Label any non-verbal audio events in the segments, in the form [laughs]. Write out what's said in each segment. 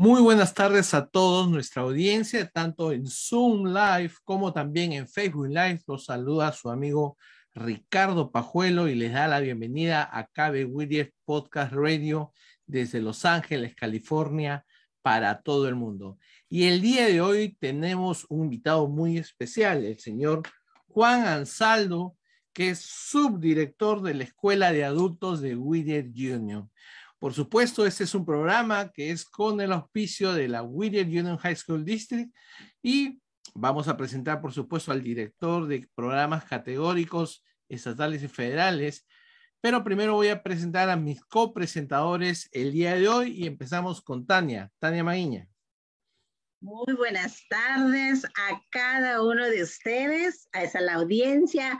Muy buenas tardes a todos, nuestra audiencia, tanto en Zoom Live como también en Facebook Live. Los saluda su amigo Ricardo Pajuelo y les da la bienvenida a KB Whittier Podcast Radio desde Los Ángeles, California, para todo el mundo. Y el día de hoy tenemos un invitado muy especial, el señor Juan Ansaldo, que es subdirector de la Escuela de Adultos de Whittier Junior. Por supuesto, este es un programa que es con el auspicio de la Whittier Union High School District y vamos a presentar, por supuesto, al director de programas categóricos estatales y federales. Pero primero voy a presentar a mis copresentadores el día de hoy y empezamos con Tania, Tania Maguiña. Muy buenas tardes a cada uno de ustedes, a esa la audiencia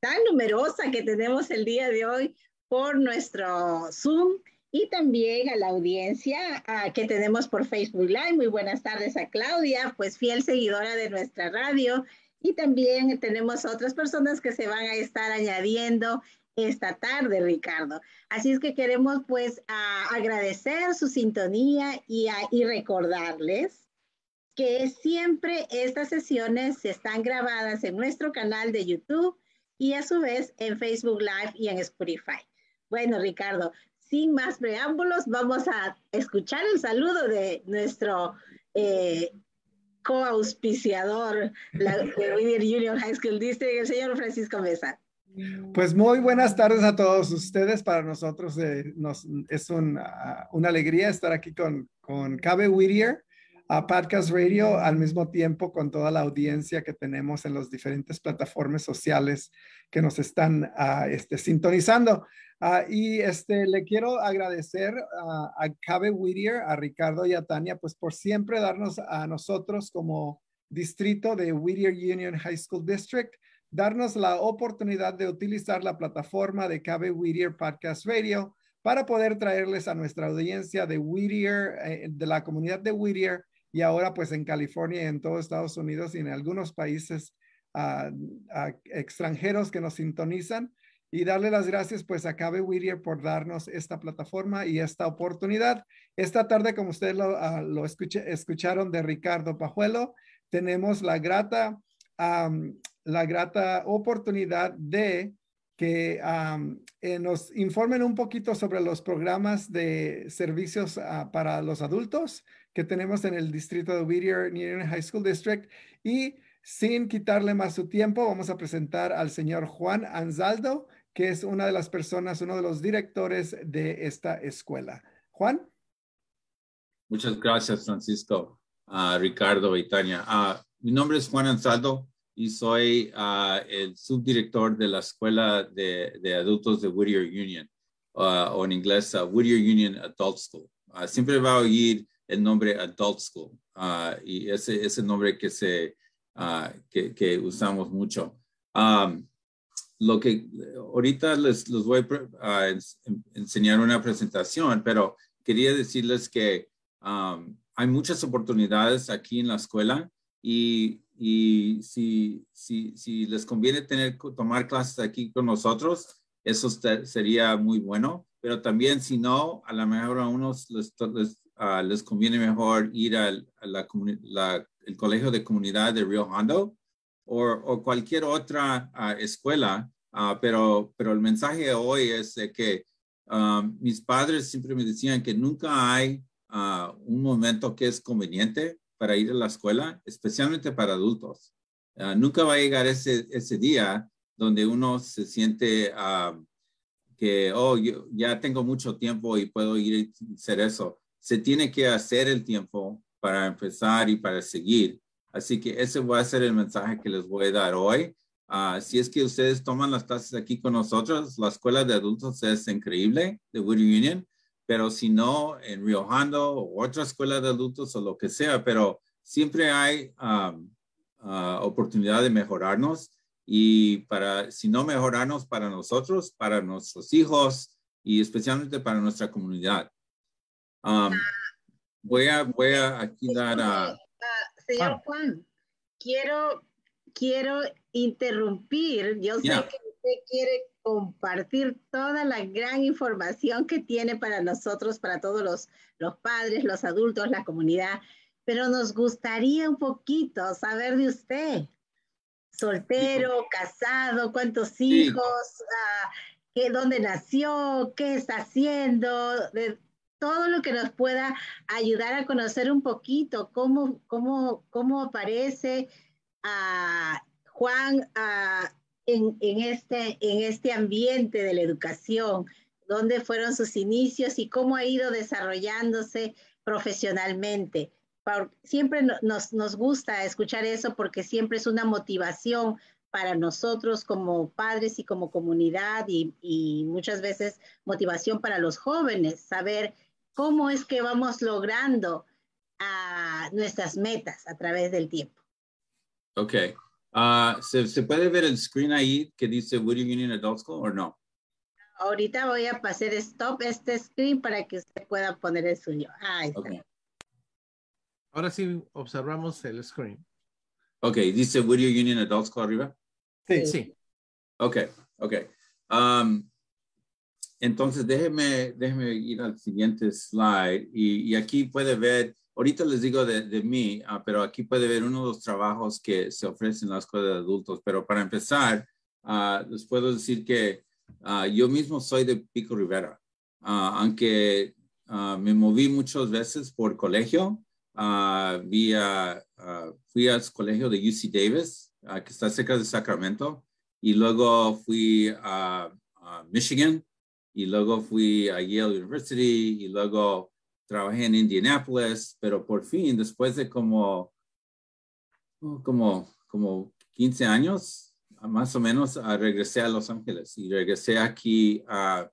tan numerosa que tenemos el día de hoy por nuestro Zoom y también a la audiencia que tenemos por Facebook Live. Muy buenas tardes a Claudia, pues fiel seguidora de nuestra radio. Y también tenemos otras personas que se van a estar añadiendo esta tarde, Ricardo. Así es que queremos pues agradecer su sintonía y, y recordarles que siempre estas sesiones están grabadas en nuestro canal de YouTube y a su vez en Facebook Live y en Spotify. Bueno, Ricardo, sin más preámbulos, vamos a escuchar el saludo de nuestro eh, coauspiciador de Whittier Junior High School District, el señor Francisco Mesa. Pues muy buenas tardes a todos ustedes. Para nosotros eh, es una alegría estar aquí con, con Cabe Whittier a Podcast Radio al mismo tiempo con toda la audiencia que tenemos en las diferentes plataformas sociales que nos están uh, este, sintonizando. Uh, y este, le quiero agradecer a Cabe Whittier, a Ricardo y a Tania, pues por siempre darnos a nosotros como distrito de Whittier Union High School District, darnos la oportunidad de utilizar la plataforma de Cabe Whittier Podcast Radio para poder traerles a nuestra audiencia de Whittier, eh, de la comunidad de Whittier, y ahora pues en California y en todo Estados Unidos y en algunos países uh, uh, extranjeros que nos sintonizan y darle las gracias pues a Cabe Whittier por darnos esta plataforma y esta oportunidad. Esta tarde, como ustedes lo, uh, lo escuché, escucharon de Ricardo Pajuelo, tenemos la grata, um, la grata oportunidad de que um, eh, nos informen un poquito sobre los programas de servicios para los adultos que tenemos en el distrito de Whittier Union High School District. Y sin quitarle más su tiempo, vamos a presentar al señor Juan Anzaldo, que es una de las personas, uno de los directores de esta escuela. Juan. Muchas gracias, Francisco, uh, Ricardo y Tania. Uh, mi nombre es Juan Anzaldo y soy uh, el subdirector de la Escuela de, Adultos de Whittier Union, o en inglés Whittier Union Adult School. siempre va a oír el nombre Adult School y ese es el nombre que, se, que, usamos mucho. Lo que ahorita les, les voy a enseñar una presentación, pero quería decirles que um, hay muchas oportunidades aquí en la escuela y, y si, si, si, les conviene tener, tomar clases aquí con nosotros, eso sería muy bueno, pero también si no, a lo mejor a unos les, les uh, les conviene mejor ir al a la, la, el colegio de comunidad de Rio Hondo o, cualquier otra uh, escuela, uh, pero, pero el mensaje hoy es de que um, mis padres siempre me decían que nunca hay un momento que es conveniente para ir a la escuela, especialmente para adultos. nunca va a llegar ese, ese día donde uno se siente que, oh, yo ya tengo mucho tiempo y puedo ir a hacer eso se tiene que hacer el tiempo para empezar y para seguir. Así que ese va a ser el mensaje que les voy a dar hoy. Uh, si es que ustedes toman las clases aquí con nosotros, la escuela de adultos es increíble de Whittier Union, pero si no, en Rio Hondo o otra escuela de adultos o lo que sea, pero siempre hay um, uh, oportunidad de mejorarnos y para, si no mejorarnos para nosotros, para nuestros hijos y especialmente para nuestra comunidad. Um, voy a, voy a aquí dar a... Ah, señor Juan, quiero, quiero interrumpir. Yo sé que usted quiere compartir toda la gran información que tiene para nosotros, para todos los, los padres, los adultos, la comunidad, pero nos gustaría un poquito saber de usted. Soltero, casado, cuántos hijos, ah, qué, dónde nació, qué está haciendo, de, todo lo que nos pueda ayudar a conocer un poquito cómo, cómo, cómo aparece a Juan en, en, este, en este ambiente de la educación, dónde fueron sus inicios y cómo ha ido desarrollándose profesionalmente. Siempre nos, gusta escuchar eso porque siempre es una motivación para nosotros como padres y como comunidad y, muchas veces motivación para los jóvenes, saber cómo es que vamos logrando uh, nuestras metas a través del tiempo. Ok. Uh, ¿se, ¿se, puede ver el screen ahí que dice Whittier Union Adult School o no? Ahorita voy a pasar stop este screen para que usted pueda poner el suyo. Ahí está. Okay. Ahora sí observamos el screen. Ok, dice Whittier Union Adult School arriba. Sí. sí. Ok, ok. Um, entonces, déjeme, déjeme ir al siguiente slide y, y, aquí puede ver ahorita les digo de, de mí, ah, pero aquí puede ver uno de los trabajos que se ofrecen en la escuela de adultos. Pero para empezar, ah, les puedo decir que ah, yo mismo soy de Pico Rivera, aunque me moví muchas veces por colegio. vía, fui al colegio de UC Davis, que está cerca de Sacramento, y luego fui a, a Michigan, y luego fui a Yale University, y luego trabajé en Indianapolis, pero por fin, después de como, oh, como, como 15 años, más o menos, regresé a Los Ángeles y regresé aquí a,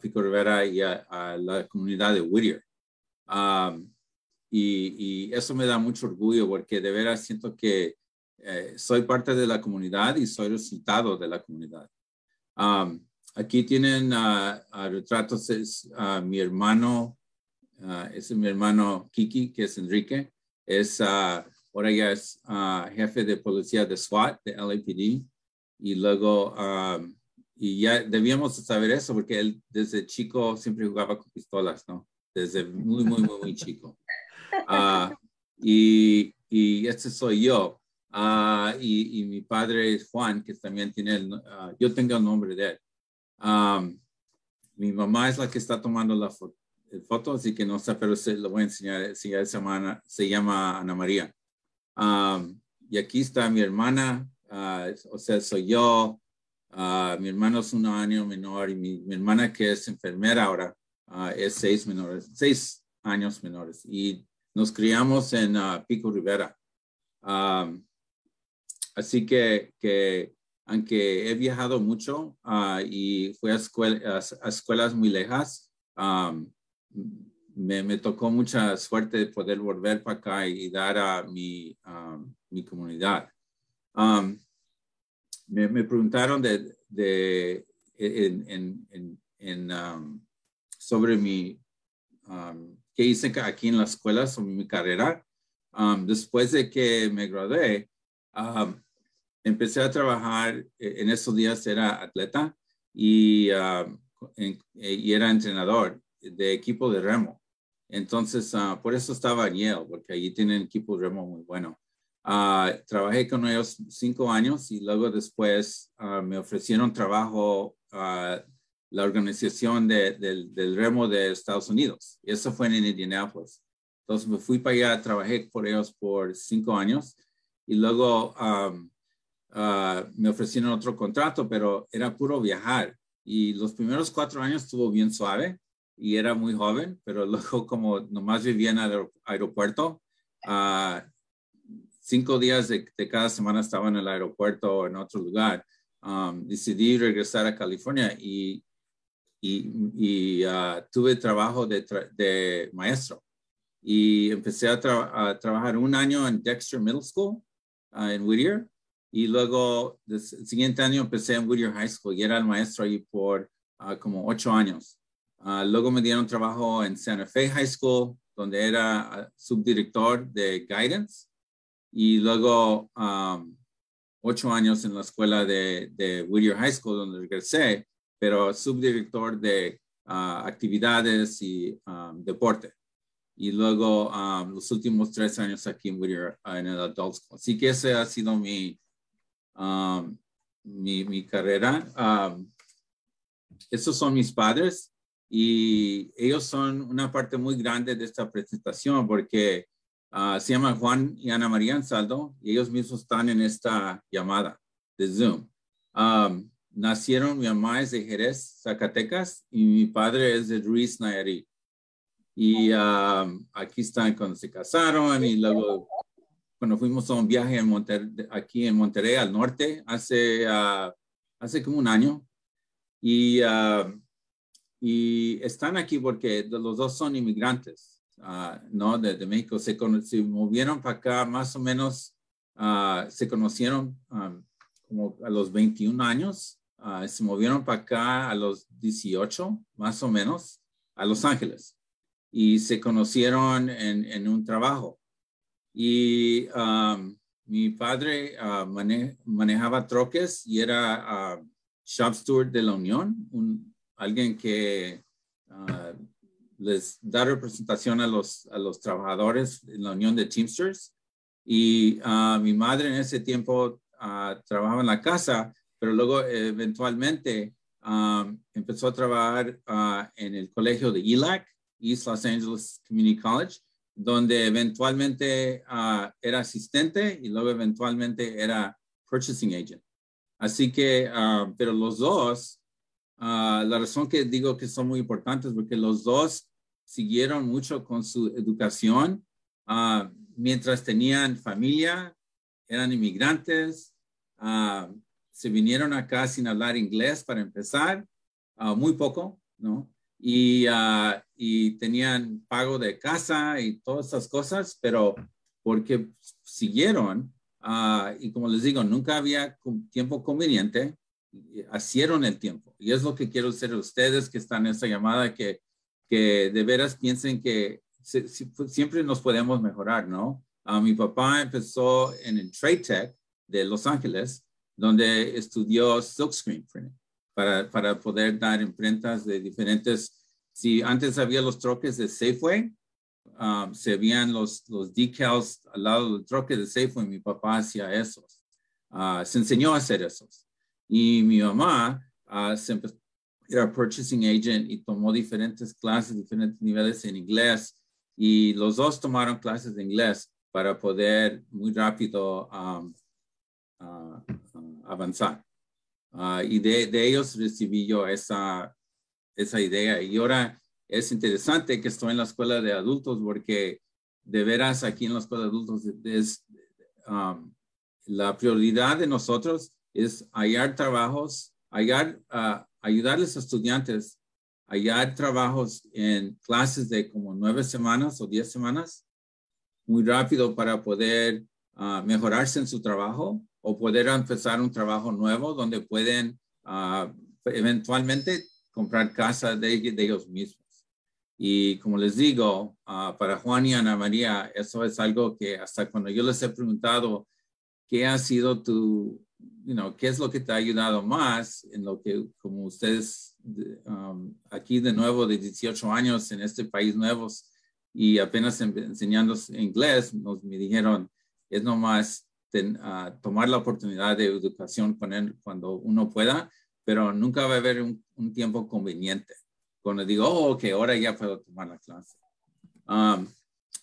Pico Rivera y a, la comunidad de Whittier. Um, y, eso me da mucho orgullo porque de veras siento que eh, soy parte de la comunidad y soy resultado de la comunidad. Um, aquí tienen retratos, es mi hermano Ah, es mi hermano Kiki, que es Enrique. Es, uh, ahora ya es ah, jefe de policía de SWAT, de LAPD. Y luego, y ya debíamos saber eso porque él desde chico siempre jugaba con pistolas, ¿no? Desde muy, muy, muy, muy chico. y, y este soy yo. y, y, mi padre es Juan, que también tiene el, yo tengo el nombre de él. mi mamá es la que está tomando la foto foto, así que no sé, pero se lo voy a enseñar. Se, llama, se llama Ana María. y aquí está mi hermana, ah, o sea, soy yo. Ah, mi hermano es un año menor y mi, hermana que es enfermera ahora ah, es seis, menores, seis años menores. Y nos criamos en Pico Rivera. así que, que aunque he viajado mucho y fui a, a, escuelas muy lejas, me, me, tocó mucha suerte de poder volver para acá y dar a mi, mi comunidad. Um, me, me, preguntaron de, de en, en, en, um, sobre mi, um, qué hice aquí en la escuela, sobre mi carrera. después de que me gradué, empecé a trabajar, e, en esos días era atleta y, y era entrenador de equipo de remo. Entonces, ah, por eso estaba en Yale, porque allí tienen equipo de remo muy bueno. Ah, trabajé con ellos cinco años y luego después ah, me ofrecieron trabajo a la organización del, remo de Estados Unidos. Eso fue en Indianapolis. Entonces me fui para allá, trabajé por ellos por cinco años y luego me ofrecieron otro contrato, pero era puro viajar. Y los primeros cuatro años estuvo bien suave y era muy joven, pero luego [laughs] como nomás vivía en el aeropuerto, uh, cinco días de, cada semana estaba en el aeropuerto o en otro lugar, um, decidí regresar a California y, y, y uh, tuve trabajo de, de, maestro. Y empecé a, trabajar un año en Dexter Middle School uh, en Whittier. Y luego el siguiente año empecé en Whittier High School y era el maestro ahí por como ocho años. Ah, luego me dieron trabajo en Santa Fe High School, donde era ah, subdirector de Guidance. Y luego ocho años en la escuela de, de, Whittier High School, donde regresé, pero subdirector de ah, actividades y deporte. Y luego los últimos tres años aquí en Whittier, en el Adult School. Así que esa ha sido mi, mi, mi, carrera. esos son mis padres y ellos son una parte muy grande de esta presentación porque ah, se llaman Juan y Ana María Ansaldo y ellos mismos están en esta llamada de Zoom. nacieron, mi mamá es de Jerez, Zacatecas, y mi padre es de Ruiz, Nayarit. Y aquí están cuando se casaron y luego cuando fuimos a un viaje en aquí en Monterrey, al norte, hace, ah, hace como un año. Y y están aquí porque los dos son inmigrantes, uh, ¿no? De, México. Se, se, movieron para acá más o menos, uh, se conocieron um, como a los 21 años, uh, se movieron para acá a los 18, más o menos, a Los Ángeles. Y se conocieron en, en un trabajo. Y um, mi padre manejaba troques y era shop steward de la Unión, un, alguien que ah, les da representación a los, a los trabajadores en la unión de Teamsters. Y uh, mi madre en ese tiempo uh, trabajaba en la casa, pero luego eventualmente empezó a trabajar en el colegio de ELAC, East Los Angeles Community College, donde eventualmente era asistente y luego eventualmente era purchasing agent. Así que, pero los dos, la razón que digo que son muy importantes porque los dos siguieron mucho con su educación uh, mientras tenían familia, eran inmigrantes, uh, se vinieron acá sin hablar inglés para empezar, uh, muy poco, ¿no? Y, y tenían pago de casa y todas esas cosas, pero porque siguieron, y como les digo, nunca había tiempo conveniente, hicieron el tiempo. Y es lo que quiero hacer ustedes que están en esta llamada, que que de veras piensen que siempre nos podemos mejorar, ¿no? Uh, mi papá empezó en el Trade Tech de Los Ángeles, donde estudió silkscreen printing para, para poder dar imprentas de diferentes. Si antes había los troques de Safeway, um, se veían los, los decals al lado del troque de Safeway, mi papá hacía esos. Uh, se enseñó a hacer esos. Y mi mamá uh, se era purchasing agent y tomó diferentes clases, diferentes niveles en inglés y los dos tomaron clases de inglés para poder muy rápido um, uh, avanzar. Uh, y de, de, ellos recibí yo esa, esa idea. Y ahora es interesante que estoy en la escuela de adultos porque de veras aquí en la escuela de adultos es um, la prioridad de nosotros es hallar trabajos, hallar ayudarles a estudiantes a hallar trabajos en clases de como nueve semanas o diez semanas, muy rápido para poder uh, mejorarse en su trabajo o poder empezar un trabajo nuevo donde pueden uh, eventualmente comprar casa de, de, ellos mismos. Y como les digo, uh, para Juan y Ana María, eso es algo que hasta cuando yo les he preguntado qué ha sido tu, you know, ¿qué es lo que te ha ayudado más en lo que, como ustedes um, aquí de nuevo de 18 años en este país nuevos y apenas enseñando inglés, nos me dijeron, es nomás uh, tomar la oportunidad de educación con él cuando uno pueda, pero nunca va a haber un, tiempo conveniente. Cuando digo, oh, ok, ahora ya puedo tomar la clase. Um,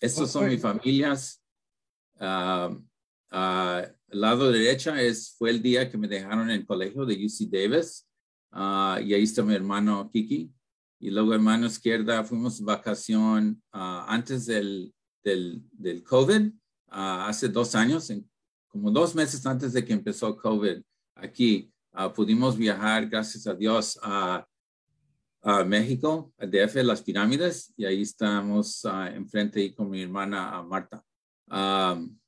estos son mis familias. Uh, uh, el lado derecha es, fue el día que me dejaron en el colegio de UC Davis uh, y ahí está mi hermano Kiki. Y luego hermano izquierda fuimos vacación uh, antes del, del, del COVID, uh, hace dos años, en, como dos meses antes de que empezó COVID aquí. pudimos viajar, gracias a Dios, a, a México, a DF, las pirámides, y ahí estamos enfrente y con mi hermana Marta. Um,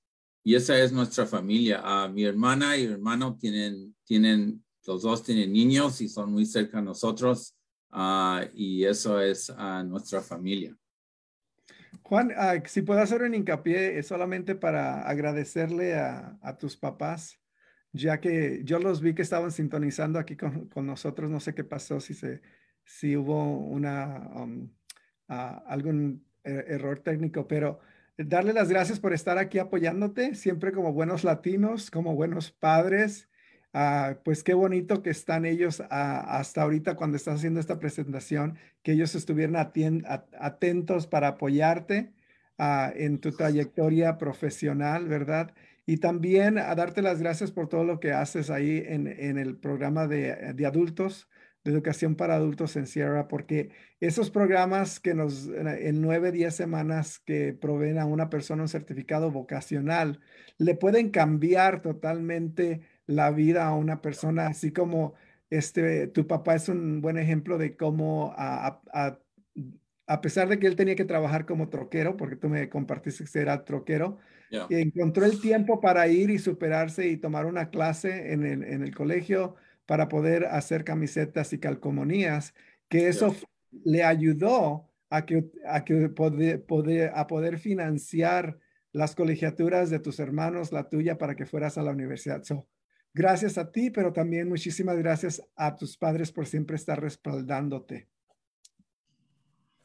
y esa es nuestra familia. Uh, mi hermana y mi hermano tienen, tienen, los dos tienen niños y son muy cerca a nosotros. Uh, y eso es uh, nuestra familia. Juan, si puedo hacer un hincapié, es solamente para agradecerle a, a, tus papás, ya que yo los vi que estaban sintonizando aquí con, con nosotros. No sé qué pasó, si, se, si hubo una, um, algún er error técnico, pero darle las gracias por estar aquí apoyándote, siempre como buenos latinos, como buenos padres. Ah, pues qué bonito que están ellos ah, hasta ahorita cuando estás haciendo esta presentación, que ellos estuvieran atentos para apoyarte ah, en tu trayectoria profesional, ¿verdad? Y también a darte las gracias por todo lo que haces ahí en, el programa de, de adultos de educación para adultos en Sierra, porque esos programas que nos, en nueve, diez semanas que proveen a una persona un certificado vocacional, le pueden cambiar totalmente la vida a una persona, así como este, tu papá es un buen ejemplo de cómo a, a, a pesar de que él tenía que trabajar como troquero, porque tú me compartiste que era troquero, encontró el tiempo para ir y superarse y tomar una clase en el, en el colegio, para poder hacer camisetas y calcomanías, que eso le ayudó a que, a que poder, a poder financiar las colegiaturas de tus hermanos, la tuya, para que fueras a la universidad. gracias a ti, pero también muchísimas gracias a tus padres por siempre estar respaldándote.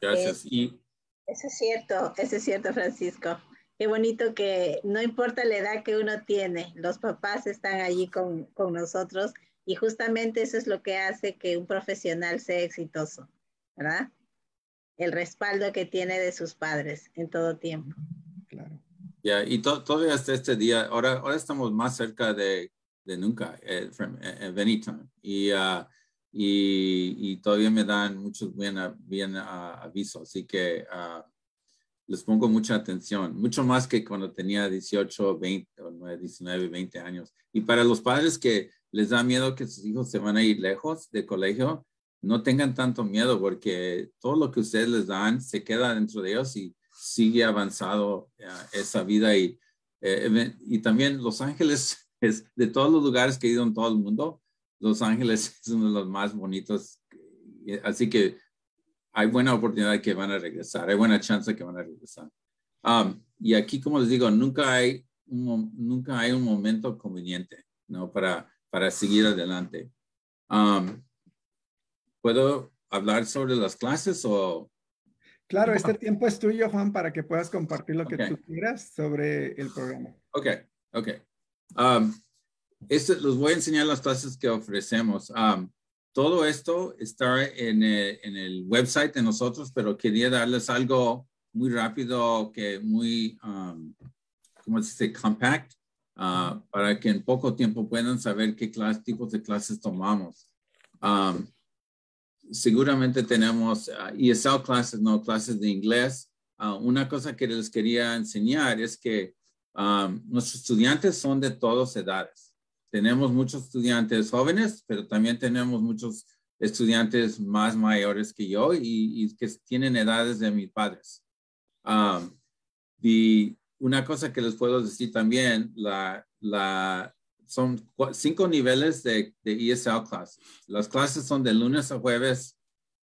Gracias. y... Eso es cierto, eso es cierto, Francisco. Qué bonito que no importa la edad que uno tiene, los papás están allí con, con nosotros y justamente eso es lo que hace que un profesional sea exitoso, ¿verdad? El respaldo que tiene de sus padres en todo tiempo. Claro. Ya, y todavía hasta este día, ahora, ahora estamos más cerca de, de nunca, eh, eh, Y, uh, y, y, todavía me dan muchos bien, bien uh, avisos, así que uh, les pongo mucha atención, mucho más que cuando tenía 18, 20, 19, 20 años. Y para los padres que les da miedo que sus hijos se van a ir lejos del colegio, no tengan tanto miedo porque todo lo que ustedes les dan se queda dentro de ellos y sigue avanzado eh, esa vida. Y, eh, y también Los Ángeles, [laughs] es, de todos los lugares que he ido en todo el mundo, Los Ángeles [laughs] es uno de los más bonitos. Así que hay buena oportunidad que van a regresar, hay buena chance que van a regresar. Um, y aquí, como les digo, nunca hay un, nunca hay un momento conveniente ¿no? para, para seguir adelante. Um, ¿Puedo hablar sobre las clases o...? Claro, este tiempo es tuyo, Juan, para que puedas compartir lo que tú quieras sobre el programa. Ok, ok. Um, este, los voy a enseñar las clases que ofrecemos. Um, todo esto está en el, en el, website de nosotros, pero quería darles algo muy rápido, que muy, um, ¿cómo se dice? Compact, uh, para que en poco tiempo puedan saber qué clase, tipos de clases tomamos. Um, seguramente tenemos uh, ESL clases, no clases de inglés. Uh, una cosa que les quería enseñar es que um, nuestros estudiantes son de todas edades tenemos muchos estudiantes jóvenes, pero también tenemos muchos estudiantes más mayores que yo y, que tienen edades de mis padres. Um, una cosa que les puedo decir también, la, la, son cinco niveles de, de ESL clases. Las clases son de lunes a jueves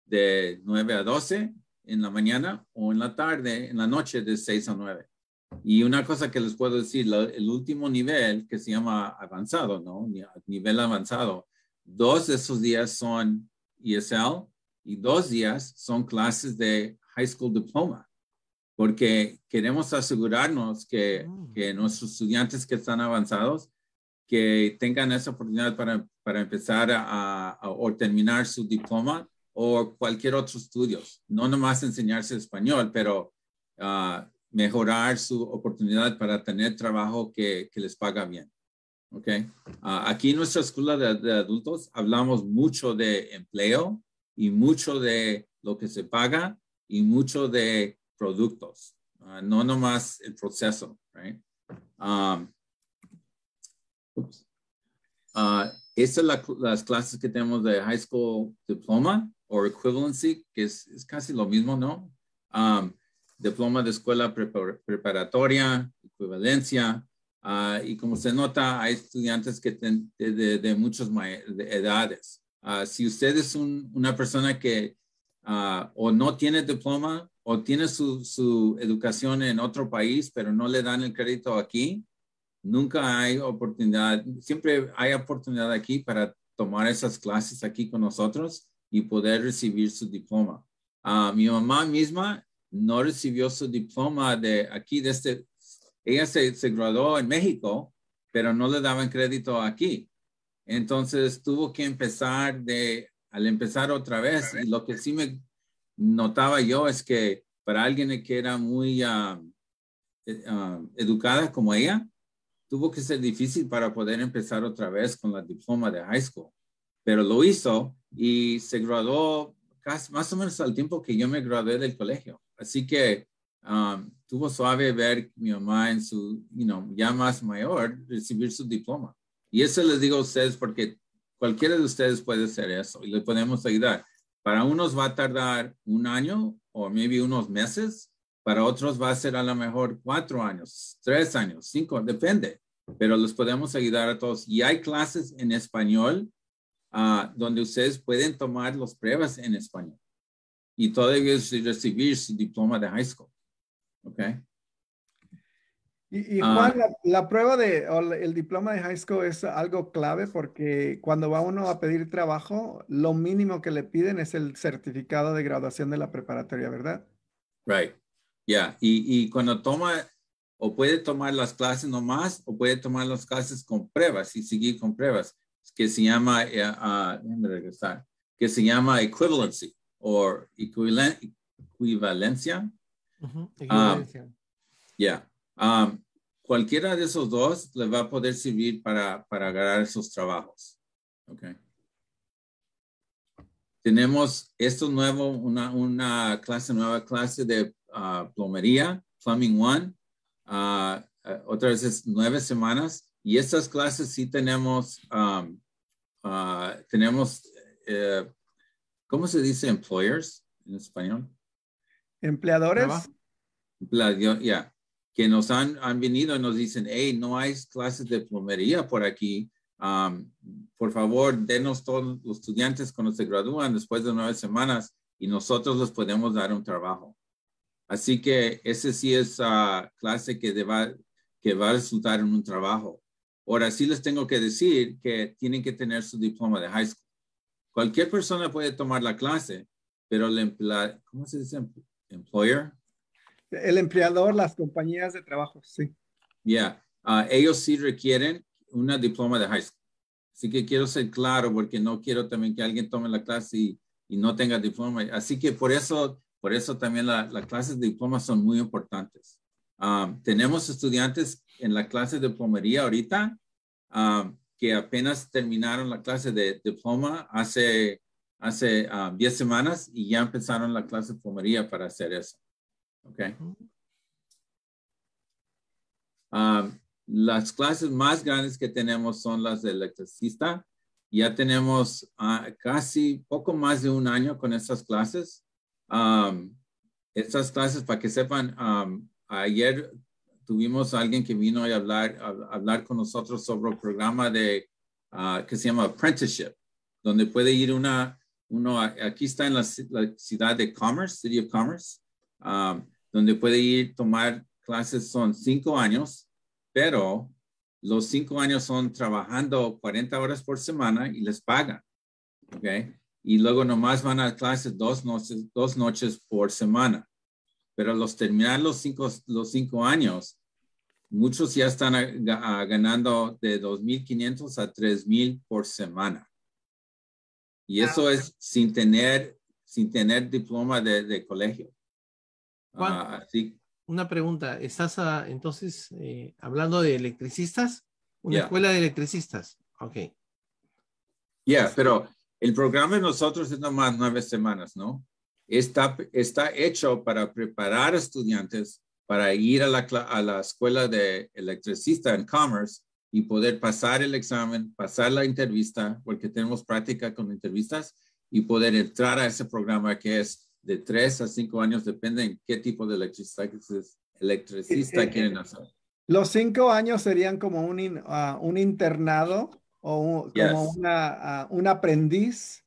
de 9 a 12 en la mañana o en la tarde, en la noche de 6 a 9. Y una cosa que les puedo decir, el último nivel que se llama avanzado, ¿no? Nivel avanzado, dos de esos días son ESL y dos días son clases de high school diploma, porque queremos asegurarnos que, mm. que nuestros estudiantes que están avanzados, que tengan esa oportunidad para, para empezar a, o terminar su diploma o cualquier otro estudio. No nomás enseñarse español, pero uh, mejorar su oportunidad para tener trabajo que, que les paga bien. ¿ok? Ah, aquí en nuestra escuela de, adultos hablamos mucho de empleo y mucho de lo que se paga y mucho de productos, uh, no nomás el proceso. Right? Um, uh, estas son las clases que tenemos de High School Diploma o Equivalency, que es, es casi lo mismo, ¿no? Um, diploma de escuela preparatoria, equivalencia, uh, y como se nota, hay estudiantes que de, de, muchas edades. Si usted es un, una persona que uh, o no tiene diploma o tiene su, su, educación en otro país, pero no le dan el crédito aquí, nunca hay oportunidad, siempre hay oportunidad aquí para tomar esas clases aquí con nosotros y poder recibir su diploma. mi mamá misma no recibió su diploma de aquí, de este, ella se, se graduó en México, pero no le daban crédito aquí. Entonces tuvo que empezar de, al empezar otra vez, y lo que sí me notaba yo es que para alguien que era muy uh, educada como ella, tuvo que ser difícil para poder empezar otra vez con la diploma de high school. Pero lo hizo y se graduó casi, más o menos al tiempo que yo me gradué del colegio. Así que um, tuvo suave ver mi mamá en su, you know, ya más mayor, recibir su diploma. Y eso les digo a ustedes porque cualquiera de ustedes puede hacer eso y le podemos ayudar. Para unos va a tardar un año o maybe unos meses, para otros va a ser a lo mejor cuatro años, tres años, cinco, depende, pero los podemos ayudar a todos. Y hay clases en español uh, donde ustedes pueden tomar las pruebas en español y todavía recibir su diploma de high school. ¿Ok? Y, Juan, la, prueba de el diploma de high school es algo clave porque cuando va uno a pedir trabajo, lo mínimo que le piden es el certificado de graduación de la preparatoria, ¿verdad? Right. Ya. Y, y, cuando toma, o puede tomar las clases nomás, o puede tomar las clases con pruebas y seguir con pruebas, que se llama, uh, regresar, que se llama equivalency o equivalencia. equivalencia. ya. Um, cualquiera de esos dos le va a poder servir para, para agarrar esos trabajos. Okay. Tenemos esto nuevo, una, una clase, nueva clase de uh, plomería, Plumbing One. Uh, uh, otra vez es nueve semanas. Y estas clases sí tenemos, um, tenemos, eh, ¿cómo se dice employers en español? Empleadores. Ya que nos han, han venido y nos dicen, hey, no hay clases de plomería por aquí. Um, por favor, denos todos los estudiantes cuando se gradúan después de nueve semanas y nosotros les podemos dar un trabajo. Así que ese sí es uh, clase que, deba, que va a resultar en un trabajo. Ahora sí les tengo que decir que tienen que tener su diploma de high school. Cualquier persona puede tomar la clase, pero el ¿cómo se dice? Employer, el empleador, las compañías de trabajo, sí. Ya, ah, ellos sí requieren una diploma de high school. Así que quiero ser claro porque no quiero también que alguien tome la clase y, no tenga diploma. Así que por eso, por eso también las clases de diploma son muy importantes. Ah, tenemos estudiantes en la clase de plomería ahorita ah, que apenas terminaron la clase de diploma hace hace 10 semanas y ya empezaron la clase de plomería para hacer eso. Okay. Um, las clases más grandes que tenemos son las de electricista. Ya tenemos uh, casi poco más de un año con estas clases. Um, estas clases, para que sepan, um, ayer tuvimos a alguien que vino a hablar, a hablar con nosotros sobre el programa de, uh, que se llama Apprenticeship, donde puede ir una, uno, aquí está en la, ciudad de Commerce, City of Commerce, um, donde puede ir tomar clases son cinco años, pero los cinco años son trabajando 40 horas por semana y les pagan. ¿Ok? Y luego nomás van a clases dos noches, dos noches por semana. Pero los terminar los cinco, los cinco años, muchos ya están ganando de 2.500 a 3.000 por semana. Y eso es sin tener, sin tener diploma de, de colegio. Ah, una pregunta, ¿estás entonces eh, hablando de electricistas? Una escuela de electricistas. Ok. Ya, pero el programa de nosotros es nomás nueve semanas, ¿no? Está, está hecho para preparar estudiantes para ir a la, a la escuela de electricista en Commerce y poder pasar el examen, pasar la entrevista, porque tenemos práctica con entrevistas, y poder entrar a ese programa que es de tres a cinco años, depende en qué tipo de electricista, electricista eh, eh, quieren hacer. Los cinco años serían como un, ah, un internado o como una, ah, un aprendiz,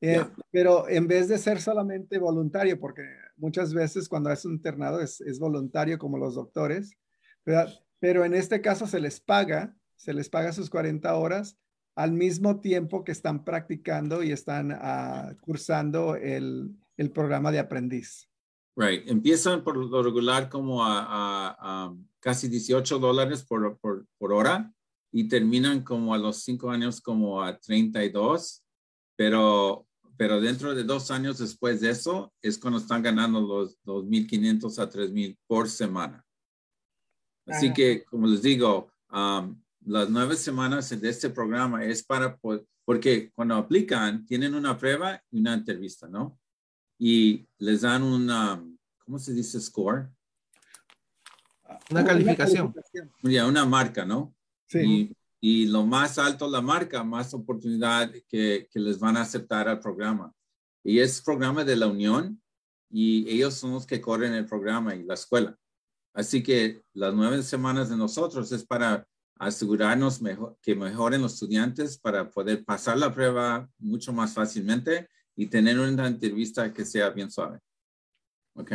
eh, pero en vez de ser solamente voluntario, porque muchas veces cuando es un internado es, es voluntario como los doctores, pero en este caso se les paga, se les paga sus 40 horas al mismo tiempo que están practicando y están uh, cursando el, el programa de aprendiz. Right. Empiezan por lo regular como a, casi 18 dólares por, por, por, hora y terminan como a los cinco años como a 32, pero, pero dentro de dos años después de eso es cuando están ganando los 2.500 a 3.000 por semana. Así que, como les digo, las nueve semanas de este programa es para, porque cuando aplican, tienen una prueba y una entrevista, ¿no? Y les dan una, ¿cómo se dice score? Una calificación. Ya, una marca, ¿no? Sí. Y, lo más alto la marca, más oportunidad que, que les van a aceptar al programa. Y es programa de la Unión y ellos son los que corren el programa y la escuela. Así que las nueve semanas de nosotros es para asegurarnos mejor, que mejoren los estudiantes para poder pasar la prueba mucho más fácilmente y tener una entrevista que sea bien suave. ¿Ok?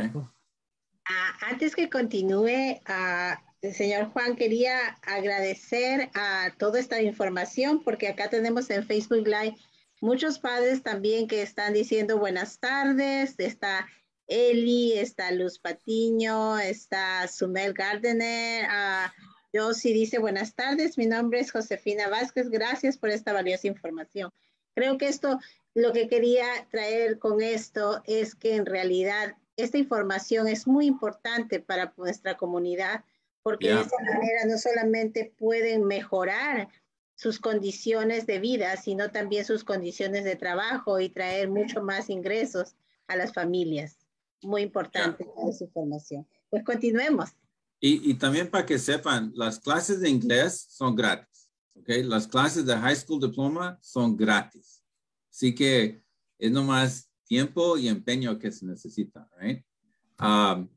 Ah, antes que continúe, uh, señor Juan, quería agradecer a toda esta información porque acá tenemos en Facebook Live muchos padres también que están diciendo buenas tardes. Está Eli, está Luz Patiño, está Sumel Gardener. Uh, sí dice buenas tardes, mi nombre es Josefina Vázquez, gracias por esta valiosa información. Creo que esto, lo que quería traer con esto es que en realidad esta información es muy importante para nuestra comunidad porque de esa manera no solamente pueden mejorar sus condiciones de vida, sino también sus condiciones de trabajo y traer mucho más ingresos a las familias. Muy importante esa información. Pues continuemos. Y, y, también para que sepan, las clases de inglés son gratis. ¿okay? Las clases de High School Diploma son gratis. Así que es nomás tiempo y empeño que se necesita. Right? Um,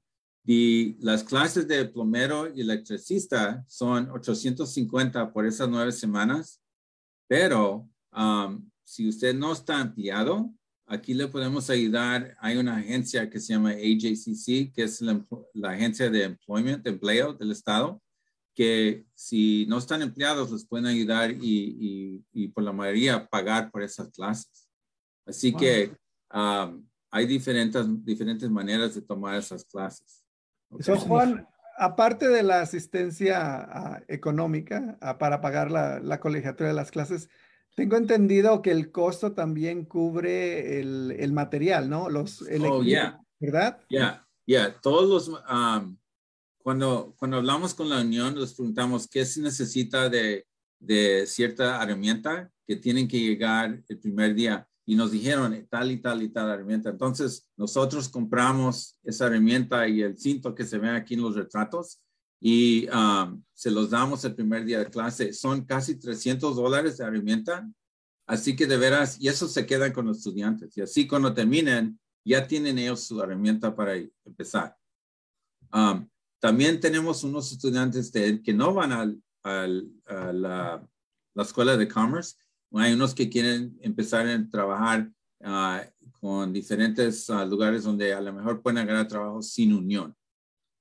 y las clases de plomero y electricista son 850 por esas nueve semanas, pero um, si usted no está empleado, aquí le podemos ayudar. Hay una agencia que se llama AJCC, que es la, agencia de employment, de empleo del Estado, que si no están empleados, les pueden ayudar y, y, por la mayoría pagar por esas clases. Así que um, hay diferentes, diferentes maneras de tomar esas clases. Juan, aparte de la asistencia ah, económica ah, para pagar la, colegiatura de las clases, tengo entendido que el costo también cubre el, material, ¿no? Los oh, yeah. ¿verdad? Ya, ya. Todos los, cuando, cuando hablamos con la unión, les preguntamos qué se necesita de, de cierta herramienta que tienen que llegar el primer día y nos dijeron eh, tal y tal y tal herramienta. Entonces, nosotros compramos esa herramienta y el cinto que se ve aquí en los retratos y um, se los damos el primer día de clase. Son casi 300 dólares de herramienta. Así que de veras, y eso se queda con los estudiantes. Y así cuando terminen, ya tienen ellos su herramienta para empezar. Um, también tenemos unos estudiantes que no van al, a la, la escuela de commerce hay unos que quieren empezar a trabajar ah, con diferentes ah, lugares donde a lo mejor pueden agarrar trabajo sin unión.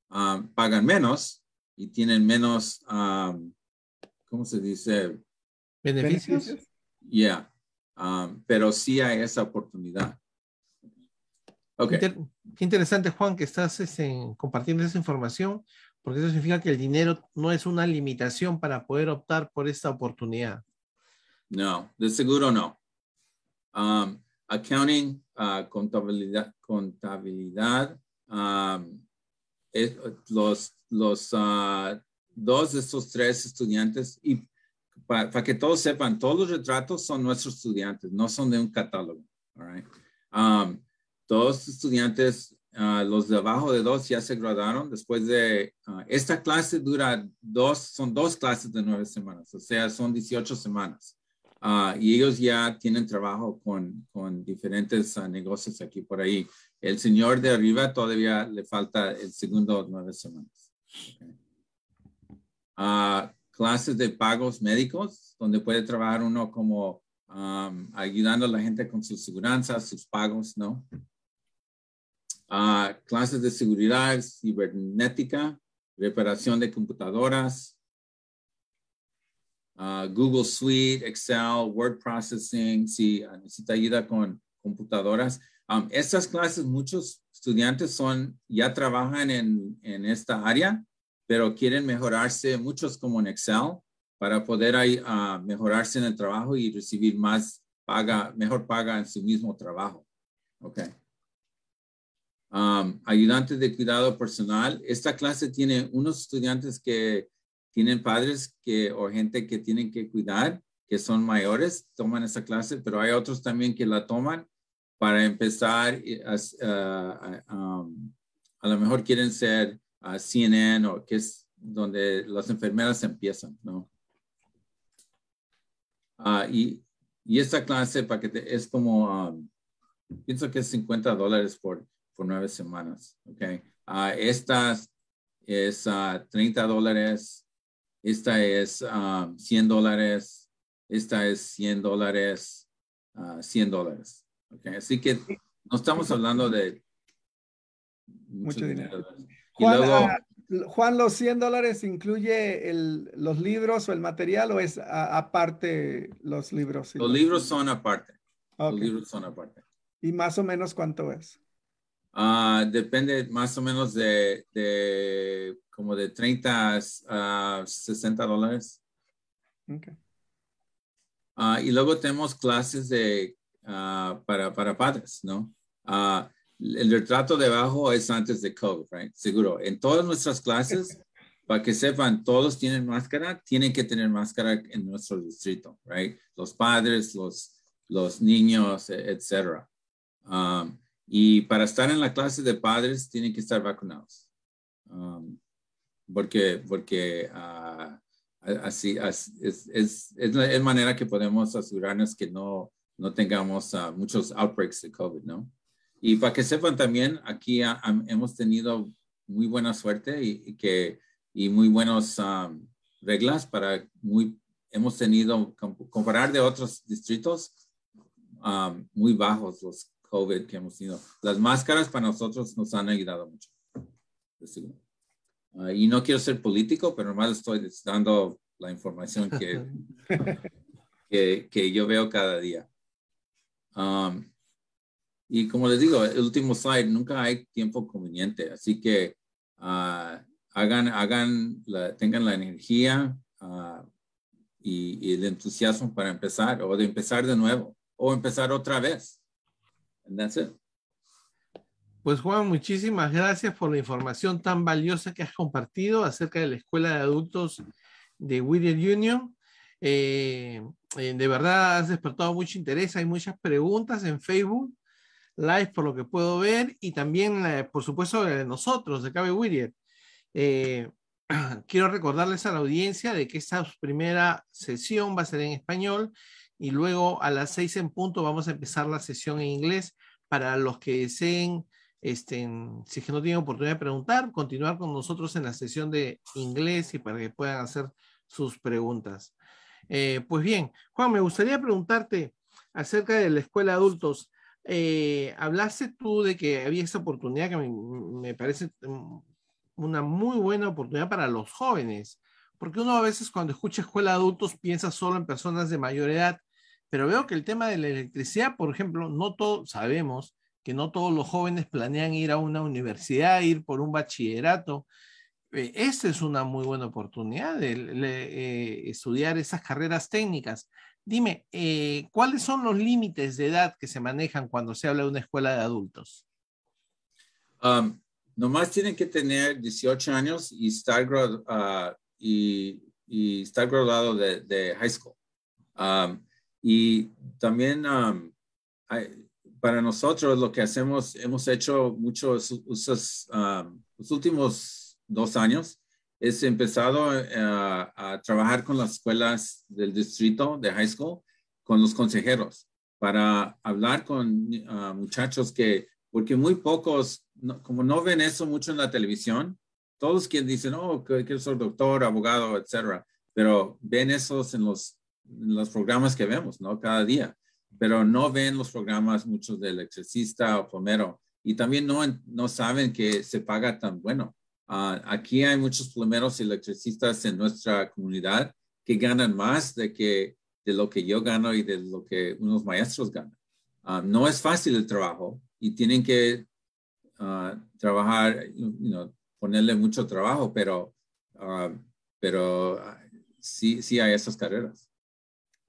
Ah, pagan menos y tienen menos, ¿cómo se dice? Beneficios. Ya, pero sí hay esa oportunidad. Okay. Qué, interesante, Juan, que estás este, compartiendo esa información, porque eso significa que el dinero no es una limitación para poder optar por esta oportunidad. No, de seguro no. Um, accounting, uh, contabilidad, contabilidad um, los, los uh, dos de estos tres estudiantes, y para que todos sepan, todos los retratos son nuestros estudiantes, no son de un catálogo. All right? um, todos estudiantes, uh, los de abajo de dos ya se graduaron después de, esta clase dura dos, son dos clases de nueve semanas, o sea, son 18 semanas. Ah, y ellos ya tienen trabajo con, con diferentes negocios aquí por ahí. El señor de arriba todavía le falta el segundo nueve semanas. Ah, clases de pagos médicos, donde puede trabajar uno como ayudando a la gente con sus seguranzas, sus pagos, ¿no? Clases de seguridad cibernética, reparación de computadoras, Uh, Google Suite, Excel, Word Processing, si necesita ayuda con computadoras. Um, estas clases, muchos estudiantes son, ya trabajan en, en, esta área, pero quieren mejorarse, muchos como en Excel, para poder uh, mejorarse en el trabajo y recibir más paga, mejor paga en su mismo trabajo. Ok. Um, ayudantes de cuidado personal. Esta clase tiene unos estudiantes que tienen padres que, o gente que tienen que cuidar, que son mayores, toman esa clase, pero hay otros también que la toman para empezar a, um, a lo mejor quieren ser CNN o que es donde las enfermeras empiezan, ¿no? Uh, y, y, esta clase para que es como, um, pienso que es 50 dólares por, por nueve semanas, ¿ok? Uh, estas es 30 dólares esta es 100 um, dólares, esta es 100 dólares, 100 uh, dólares. Okay. Así que no estamos hablando de mucho, dinero. Y luego, ah, Juan, ¿los 100 dólares incluye los libros o el material o es aparte los libros? Los, libros son aparte. Los libros son aparte. ¿Y más o menos cuánto es? Ah, depende más o menos de, de, como de 30 a 60 dólares. Okay. Uh, y luego tenemos clases de, uh, para, para padres, ¿no? Uh, el retrato debajo es antes de COVID, right? Seguro. En todas nuestras clases, [laughs] para que sepan, todos tienen máscara, tienen que tener máscara en nuestro distrito, right? Los padres, los, los niños, e, etc. Um, y para estar en la clase de padres, tienen que estar vacunados. Um, porque, porque uh, así, es, es, es, la manera que podemos asegurarnos que no, no tengamos uh, muchos outbreaks de COVID, ¿no? Y para que sepan también, aquí hemos tenido muy buena suerte y, que, y muy buenas um, reglas para muy, hemos tenido, comparar de otros distritos, um, muy bajos los COVID que hemos tenido. Las máscaras para nosotros nos han ayudado mucho. Uh, y no quiero ser político, pero nomás estoy dando la información que, [laughs] que, que, yo veo cada día. Um, y como les digo, el último slide, nunca hay tiempo conveniente, así que uh, hagan, hagan tengan la energía uh, y, y, el entusiasmo para empezar o de empezar de nuevo o empezar otra vez. And that's it. Pues Juan, muchísimas gracias por la información tan valiosa que has compartido acerca de la Escuela de Adultos de Whittier Union. Eh, eh, de verdad has despertado mucho interés, hay muchas preguntas en Facebook Live por lo que puedo ver y también, eh, por supuesto, de nosotros, de Cabe Whittier. [clears throat] quiero recordarles a la audiencia de que esta primera sesión va a ser en español y luego a las seis en punto vamos a empezar la sesión en inglés para los que deseen este, si es que no tienen oportunidad de preguntar, continuar con nosotros en la sesión de inglés y para que puedan hacer sus preguntas. Eh, pues bien, Juan, me gustaría preguntarte acerca de la escuela de adultos. Eh, hablaste tú de que había esa oportunidad que me, parece mm, una muy buena oportunidad para los jóvenes, porque uno a veces cuando escucha escuela de adultos piensa solo en personas de mayor edad, pero veo que el tema de la electricidad, por ejemplo, no todos sabemos que no todos los jóvenes planean ir a una universidad, ir por un bachillerato. Eh, esta es una muy buena oportunidad de eh, estudiar esas carreras técnicas. Dime, eh, ¿cuáles son los límites de edad que se manejan cuando se habla de una escuela de adultos? Um, nomás tienen que tener 18 años y estar, uh, y, estar graduado de, high school. Um, y también um, hay, para nosotros lo que hacemos, hemos hecho muchos um, los últimos dos años, es empezado eh, a trabajar con las escuelas del distrito de high school, con los consejeros, para hablar con uh, muchachos que, porque muy pocos, como no ven eso mucho en la televisión, todos quienes dicen, oh, que quiero ser doctor, abogado, etcétera, pero ven esos en los, los programas que vemos, ¿no? Cada día pero no ven los programas muchos de electricista o plomero y también no, no saben que se paga tan bueno. Ah, aquí hay muchos plomeros y electricistas en nuestra comunidad que ganan más de, que, de lo que yo gano y de lo que unos maestros ganan. Ah, no es fácil el trabajo y tienen que uh, trabajar, you ponerle mucho trabajo, pero, pero sí, sí hay esas carreras.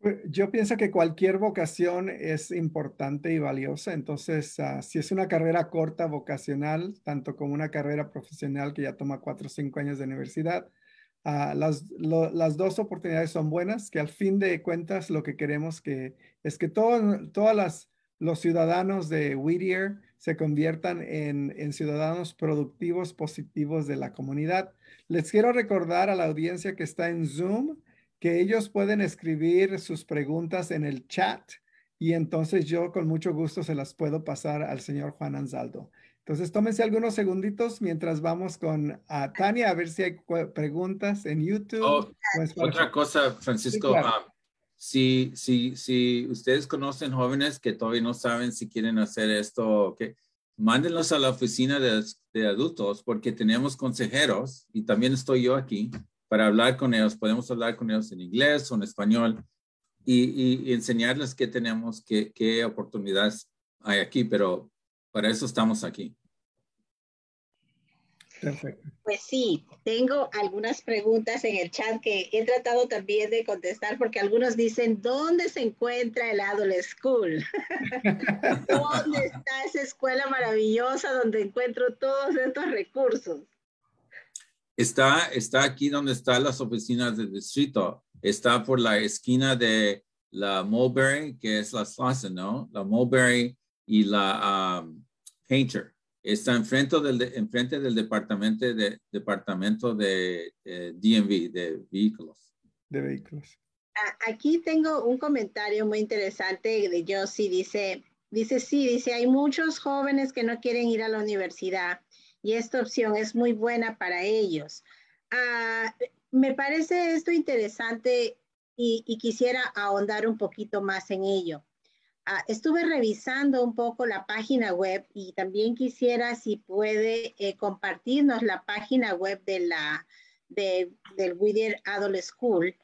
Pues, yo pienso que cualquier vocación es importante y valiosa. Entonces, ah, si es una carrera corta vocacional, tanto como una carrera profesional que ya toma cuatro o cinco años de universidad, ah, las, dos oportunidades son buenas, que al fin de cuentas lo que queremos que, es que todos los ciudadanos de Whittier se conviertan en, en ciudadanos productivos, positivos de la comunidad. Les quiero recordar a la audiencia que está en Zoom que ellos pueden escribir sus preguntas en el chat y entonces yo con mucho gusto se las puedo pasar al señor Juan Anzaldo. Entonces tómense algunos segunditos mientras vamos con a Tania a ver si hay preguntas en YouTube. Oh, otra cosa, Francisco, ah, si, si, si ustedes conocen jóvenes que todavía no saben si quieren hacer esto, que mándenlos a la oficina de, de, adultos porque tenemos consejeros y también estoy yo aquí para hablar con ellos. Podemos hablar con ellos en inglés o en español y, y, enseñarles qué tenemos, qué, qué oportunidades hay aquí, pero para eso estamos aquí. Perfecto. Pues sí, tengo algunas preguntas en el chat que he tratado también de contestar porque algunos dicen, ¿dónde se encuentra el Adult School? [laughs] [laughs] ¿Dónde está esa escuela maravillosa donde encuentro todos estos recursos? Está, está aquí donde están las oficinas del distrito. Está por la esquina de la Mulberry, que es la Slauson, ¿no? La Mulberry y la um, Painter. Está enfrente del, enfrente del departamento de, departamento de DMV, de vehículos. De vehículos. Aquí tengo un comentario muy interesante de Josie. Dice, dice, sí, dice, hay muchos jóvenes que no quieren ir a la universidad y esta opción es muy buena para ellos. Ah, me parece esto interesante y, y, quisiera ahondar un poquito más en ello. Ah, estuve revisando un poco la página web y también quisiera si puede eh, compartirnos la página web de la, de, del Whittier Adult School.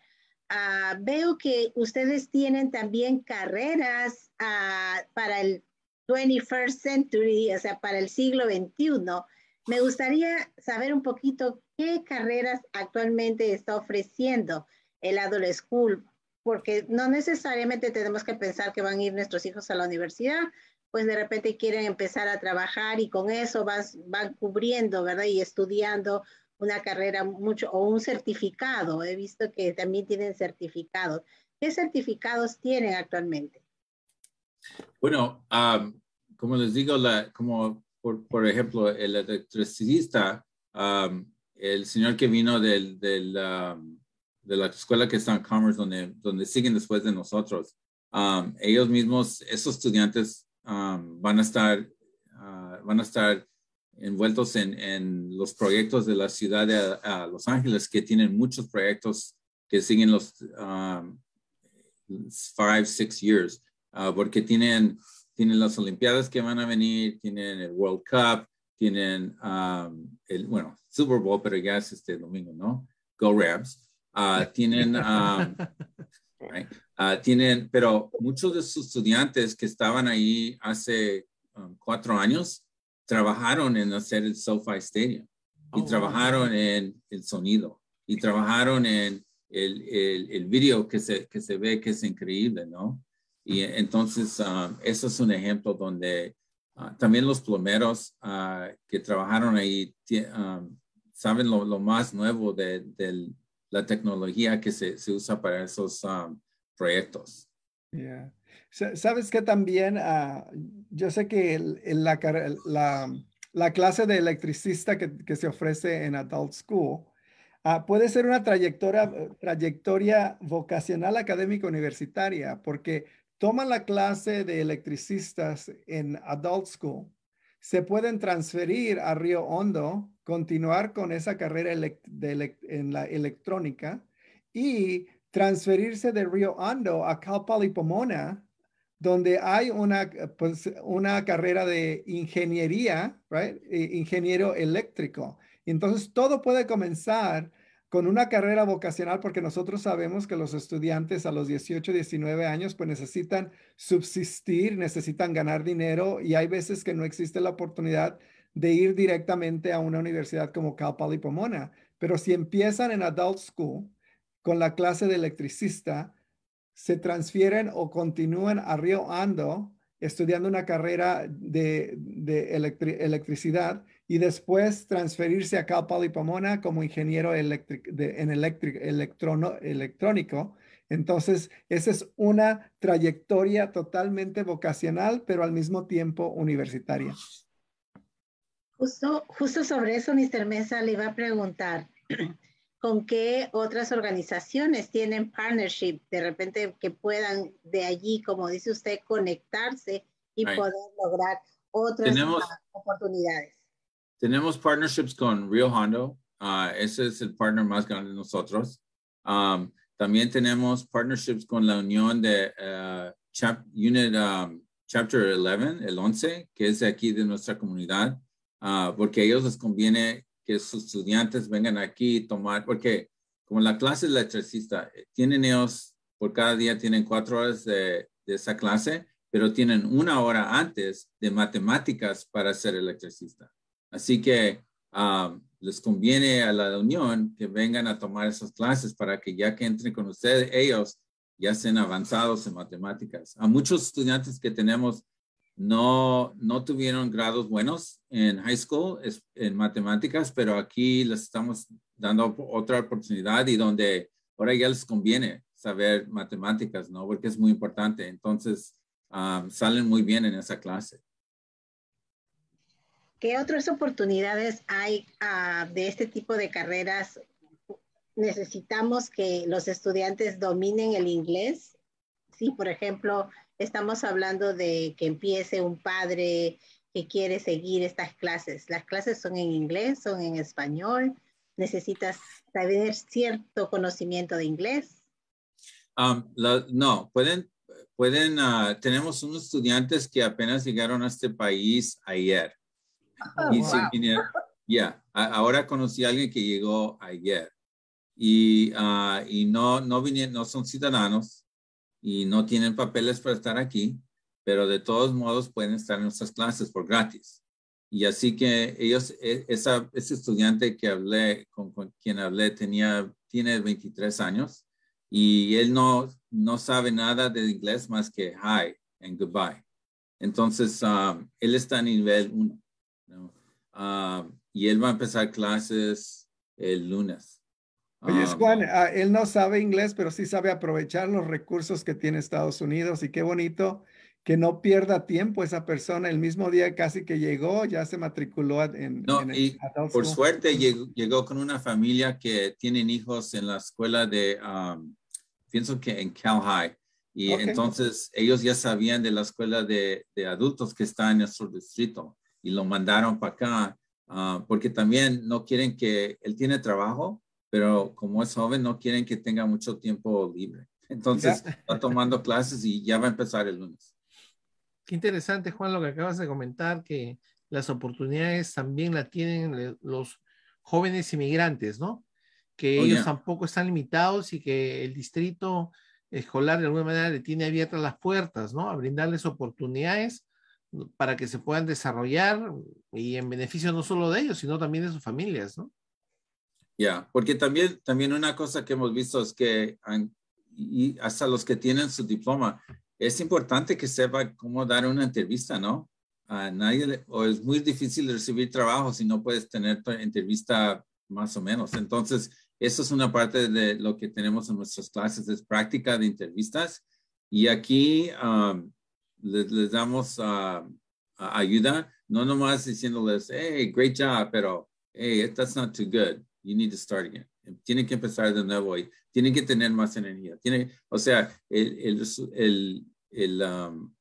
Ah, veo que ustedes tienen también carreras para el 21st century, o sea, para el siglo XXI. Me gustaría saber un poquito qué carreras actualmente está ofreciendo el Adult School porque no necesariamente tenemos que pensar que van a ir nuestros hijos a la universidad, pues de repente quieren empezar a trabajar y con eso van cubriendo, ¿verdad? Y estudiando una carrera mucho o un certificado. He visto que también tienen certificados. ¿Qué certificados tienen actualmente? Bueno, como les digo, la, como por, ejemplo, el electricista, el señor que vino del, del de la escuela que está en Commerce, donde, donde siguen después de nosotros, um, ellos mismos, esos estudiantes um, van a estar, uh, van a estar envueltos en, en, los proyectos de la ciudad de Los Ángeles, que tienen muchos proyectos que siguen los um, five, six years, uh, porque tienen, tienen las Olimpiadas que van a venir, tienen el World Cup, tienen el, bueno, Super Bowl, pero ya es este domingo, ¿no? Go Rams. Ah, [laughs] tienen, ah, ah, tienen, pero muchos de sus estudiantes que estaban ahí hace um, cuatro años trabajaron en hacer el SoFi Stadium y oh, trabajaron en el sonido y trabajaron en el, el, el, video que se, que se ve que es increíble, ¿no? Y entonces, um, eso es un ejemplo donde también los plomeros que trabajaron ahí um, saben lo, lo, más nuevo de, del, la tecnología que se, se usa para esos um, proyectos. Yeah. Sabes que también, uh, yo sé que la, la, la, clase de electricista que, que, se ofrece en Adult School uh, puede ser una trayectoria, trayectoria vocacional académica universitaria, porque toman la clase de electricistas en Adult School, se pueden transferir a Río Hondo continuar con esa carrera en la electrónica y transferirse de Río Hondo a Cal Poly Pomona, donde hay una, pues, una carrera de ingeniería, right? ingeniero eléctrico. Entonces, todo puede comenzar con una carrera vocacional porque nosotros sabemos que los estudiantes a los 18, 19 años pues necesitan subsistir, necesitan ganar dinero y hay veces que no existe la oportunidad de ir directamente a una universidad como Cal Poly Pomona. Pero si empiezan en Adult School con la clase de electricista, se transfieren o continúan a Río Ando estudiando una carrera de, electricidad y después transferirse a Cal Poly Pomona como ingeniero en electrónico. Entonces, esa es una trayectoria totalmente vocacional, pero al mismo tiempo universitaria. Justo, justo sobre eso, Mr. Mesa, le iba a preguntar, [clears throat] ¿con qué otras organizaciones tienen partnership de repente que puedan de allí, como dice usted, conectarse y poder lograr otras oportunidades? Tenemos partnerships con Rio Hondo, uh, ese es el partner más grande de nosotros. Um, también tenemos partnerships con la Unión de uh, Unit um, Chapter 11, el 11, que es de aquí de nuestra comunidad, uh, porque a ellos les conviene que sus estudiantes vengan aquí y tomar, porque como la clase electricista, tienen ellos, por cada día tienen cuatro horas de, de esa clase, pero tienen una hora antes de matemáticas para ser electricista. Así que um, les conviene a la unión que vengan a tomar esas clases para que ya que entren con ustedes, ellos ya sean avanzados en matemáticas. A muchos estudiantes que tenemos no, no tuvieron grados buenos en high school en matemáticas, pero aquí les estamos dando otra oportunidad y donde ahora ya les conviene saber matemáticas, ¿no? Porque es muy importante. Entonces, um, salen muy bien en esa clase. ¿Qué otras oportunidades hay uh, de este tipo de carreras? Necesitamos que los estudiantes dominen el inglés. Sí, por ejemplo, estamos hablando de que empiece un padre que quiere seguir estas clases. Las clases son en inglés, son en español. Necesitas saber cierto conocimiento de inglés. Um, la, no, pueden, pueden, uh, tenemos unos estudiantes que apenas llegaron a este país ayer. Oh, y wow. yeah, ahora conocí a alguien que llegó ayer y, uh, y no, no vinieron, no son ciudadanos y no tienen papeles para estar aquí, pero de todos modos pueden estar en nuestras clases por gratis. Y así que ellos, e, esa, ese estudiante que hablé, con, con quien hablé, tenía, tiene 23 años y él no, no sabe nada de inglés más que hi and goodbye. Entonces, um, él está en nivel 1. ¿No? Um, y él va a empezar clases el lunes. Oye, Um, Juan, ah, él no sabe inglés, pero sí sabe aprovechar los recursos que tiene Estados Unidos y qué bonito que no pierda tiempo esa persona. El mismo día casi que llegó, ya se matriculó en, No, en y por suerte llegó, llegó con una familia que tienen hijos en la escuela de, um, pienso que en Cal High. Y entonces ellos ya sabían de la escuela de, de adultos que está en nuestro distrito y lo mandaron para acá ah, porque también no quieren que él tiene trabajo, pero como es joven no quieren que tenga mucho tiempo libre. Entonces está tomando clases y ya va a empezar el lunes. Qué interesante, Juan, lo que acabas de comentar, que las oportunidades también la tienen los jóvenes inmigrantes, ¿no? Que Oh, ellos yeah. tampoco están limitados y que el distrito escolar de alguna manera le tiene abiertas las puertas, ¿no? A brindarles oportunidades para que se puedan desarrollar y en beneficio no solo de ellos, sino también de sus familias, ¿no? Ya, porque también, también una cosa que hemos visto es que y hasta los que tienen su diploma, es importante que sepa cómo dar una entrevista, ¿no? A nadie, le- o es muy difícil recibir trabajo si no puedes tener tu entrevista más o menos. Entonces, eso es una parte de lo que tenemos en nuestras clases, es práctica de entrevistas. Y aquí um, les, les damos uh, ayuda, no nomás diciéndoles, hey, great job, pero hey, that's not too good. You need to start again. Tienen que empezar de nuevo y tienen que tener más energía. Tienen, o sea, el, el, el, el, um,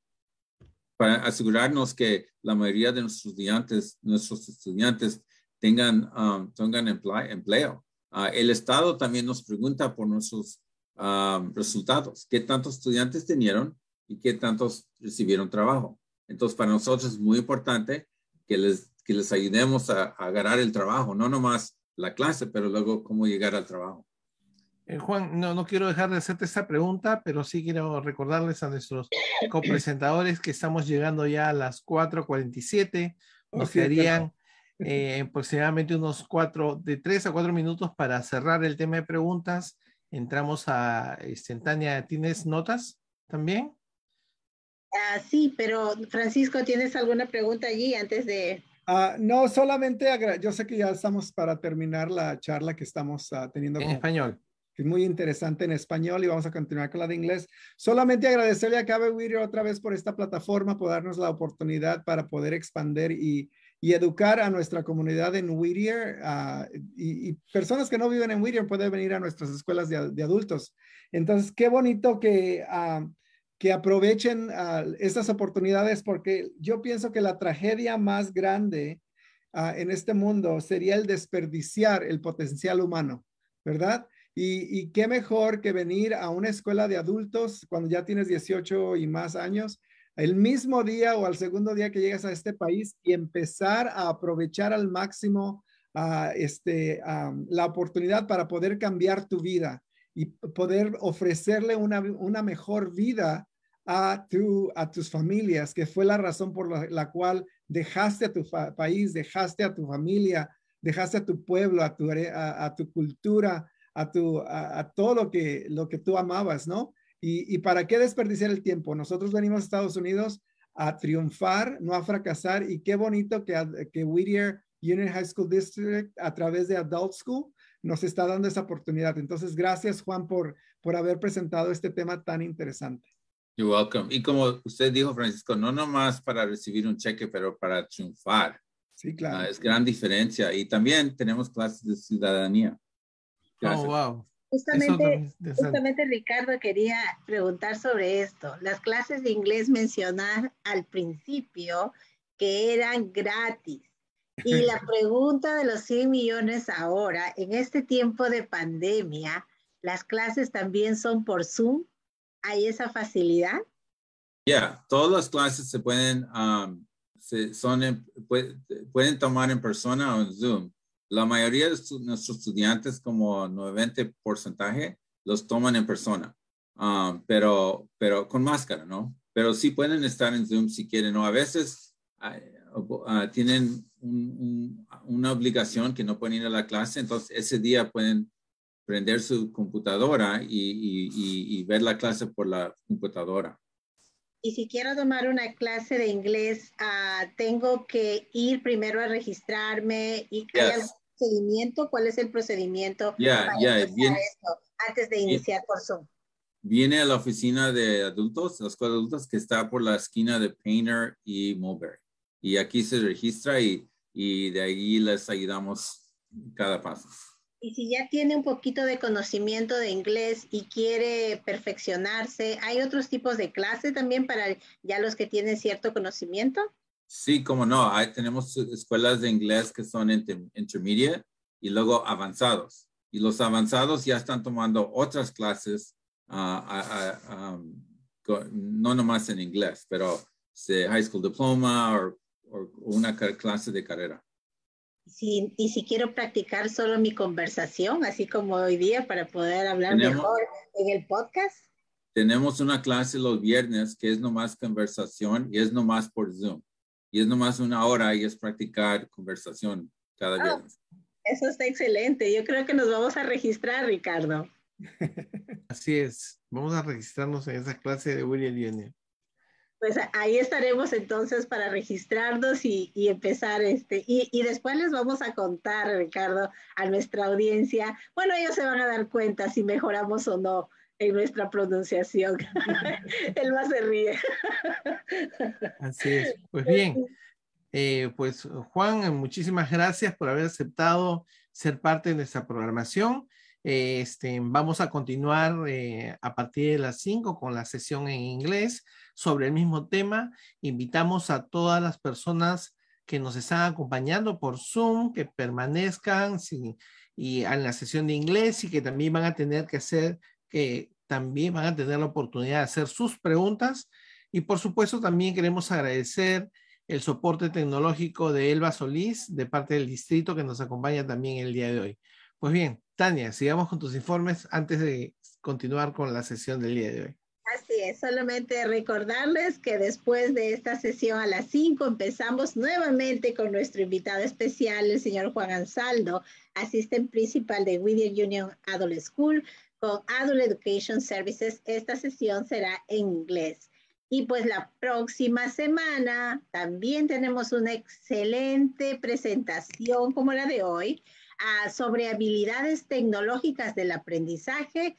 para asegurarnos que la mayoría de nuestros estudiantes, nuestros estudiantes tengan, um, tengan emple- empleo. Ah, el Estado también nos pregunta por nuestros um, resultados. ¿Qué tantos estudiantes tenieron y qué tantos recibieron trabajo? Entonces, para nosotros es muy importante que les, que les ayudemos a, a agarrar el trabajo, no nomás la clase, pero luego cómo llegar al trabajo. Eh, Juan, no, no quiero dejar de hacerte esta pregunta, pero sí quiero recordarles a nuestros [coughs] copresentadores que estamos llegando ya a las 4.47. Nos quedarían eh, aproximadamente unos cuatro, de tres a cuatro minutos para cerrar el tema de preguntas. Entramos a este, Tania, ¿tienes notas también? Ah, sí, pero Francisco, ¿tienes alguna pregunta allí antes de... Ah, no, solamente, yo sé que ya estamos para terminar la charla que estamos ah, teniendo En con- español. que es muy interesante en español y vamos a continuar con la de inglés. Solamente agradecerle a Cabe Whittier otra vez por esta plataforma, por darnos la oportunidad para poder expandir y, y educar a nuestra comunidad en Whittier. ah, y, y personas que no viven en Whittier pueden venir a nuestras escuelas de, de adultos. Entonces, qué bonito que, que aprovechen ah, estas oportunidades porque yo pienso que la tragedia más grande ah, en este mundo sería el desperdiciar el potencial humano, ¿verdad? Y, qué mejor que venir a una escuela de adultos cuando ya tienes 18 y más años el mismo día o al segundo día que llegas a este país y empezar a aprovechar al máximo este, la oportunidad para poder cambiar tu vida y poder ofrecerle una, una mejor vida a, tu, a tus familias, que fue la razón por la, cual dejaste a tu país, dejaste a tu familia, dejaste a tu pueblo, a tu, a, tu cultura, a, tu, a, todo lo que, lo que tú amabas, ¿no? Y, y, para qué desperdiciar el tiempo? Nosotros venimos a Estados Unidos a triunfar, no a fracasar, y qué bonito que, que Whittier Union High School District a través de Adult School nos está dando esa oportunidad. Entonces, gracias Juan por, por haber presentado este tema tan interesante. You're welcome. Y como usted dijo, Francisco, no nomás para recibir un cheque, pero para triunfar. Sí, claro. es gran diferencia. Y también tenemos clases de ciudadanía. Oh, wow. Justamente, justamente Ricardo quería preguntar sobre esto. Las clases de inglés mencionar al principio que eran gratis. Y [laughs] la pregunta de los 100 millones ahora, en este tiempo de pandemia, ¿las clases también son por Zoom? ¿Hay esa facilidad? Ya, todas las clases se pueden, um, son pueden tomar en persona o en Zoom. La mayoría de nuestros estudiantes, como 90 porcentaje, los toman en persona, um, pero, pero con máscara, ¿no? Pero sí pueden estar en Zoom si quieren, ¿no? A veces uh, tienen una obligación que no pueden ir a la clase, entonces ese día pueden prender su computadora y, ver la clase por la computadora. Y si quiero tomar una clase de inglés, ah, ¿tengo que ir primero a registrarme? ¿Y hay algún procedimiento? ¿Cuál es el procedimiento para esto antes de iniciar por Zoom? Viene a la oficina de adultos, la escuela de adultos, que está por la esquina de Painter y Mulberry. Y aquí se registra y, y de ahí les ayudamos cada paso. Y si ya tiene un poquito de conocimiento de inglés y quiere perfeccionarse, ¿hay otros tipos de clases también para ya los que tienen cierto conocimiento? Sí, como no, hay, tenemos escuelas de inglés que son intermediate y luego avanzados. Y los avanzados ya están tomando otras clases, uh, um, no nomás en inglés, pero high school diploma o una clase de carrera y si quiero practicar solo mi conversación, así como hoy día, para poder hablar mejor en el podcast. Tenemos una clase los viernes que es nomás conversación y es nomás por Zoom. Y es nomás una hora y es practicar conversación cada ah, viernes. Eso está excelente. Yo creo que nos vamos a registrar, Ricardo. [laughs] Así es. Vamos a registrarnos en esa clase de William Union pues ahí estaremos entonces para registrarnos y, empezar este. Y, después les vamos a contar, Ricardo, a nuestra audiencia. Bueno, ellos se van a dar cuenta si mejoramos o no en nuestra pronunciación. [laughs] [laughs] Él más se ríe. Así es. Pues bien, eh, pues Juan, muchísimas gracias por haber aceptado ser parte de nuestra programación. Este, vamos a continuar eh, a partir de las 5 con la sesión en inglés sobre el mismo tema. Invitamos a todas las personas que nos están acompañando por Zoom, que permanezcan y en la sesión de inglés y que también van a tener que hacer, que también van a tener la oportunidad de hacer sus preguntas. Y por supuesto también queremos agradecer el soporte tecnológico de Elba Solís de parte del distrito que nos acompaña también el día de hoy. Pues bien, Tania, sigamos con tus informes antes de continuar con la sesión del día de hoy. Así es, solamente recordarles que después de esta sesión a las 5 empezamos nuevamente con nuestro invitado especial, el señor Juan Ansaldo, asistente principal de Whittier Union Adult School con Adult Education Services. Esta sesión será en inglés. Y pues la próxima semana también tenemos una excelente presentación como la de hoy ah, sobre habilidades tecnológicas del aprendizaje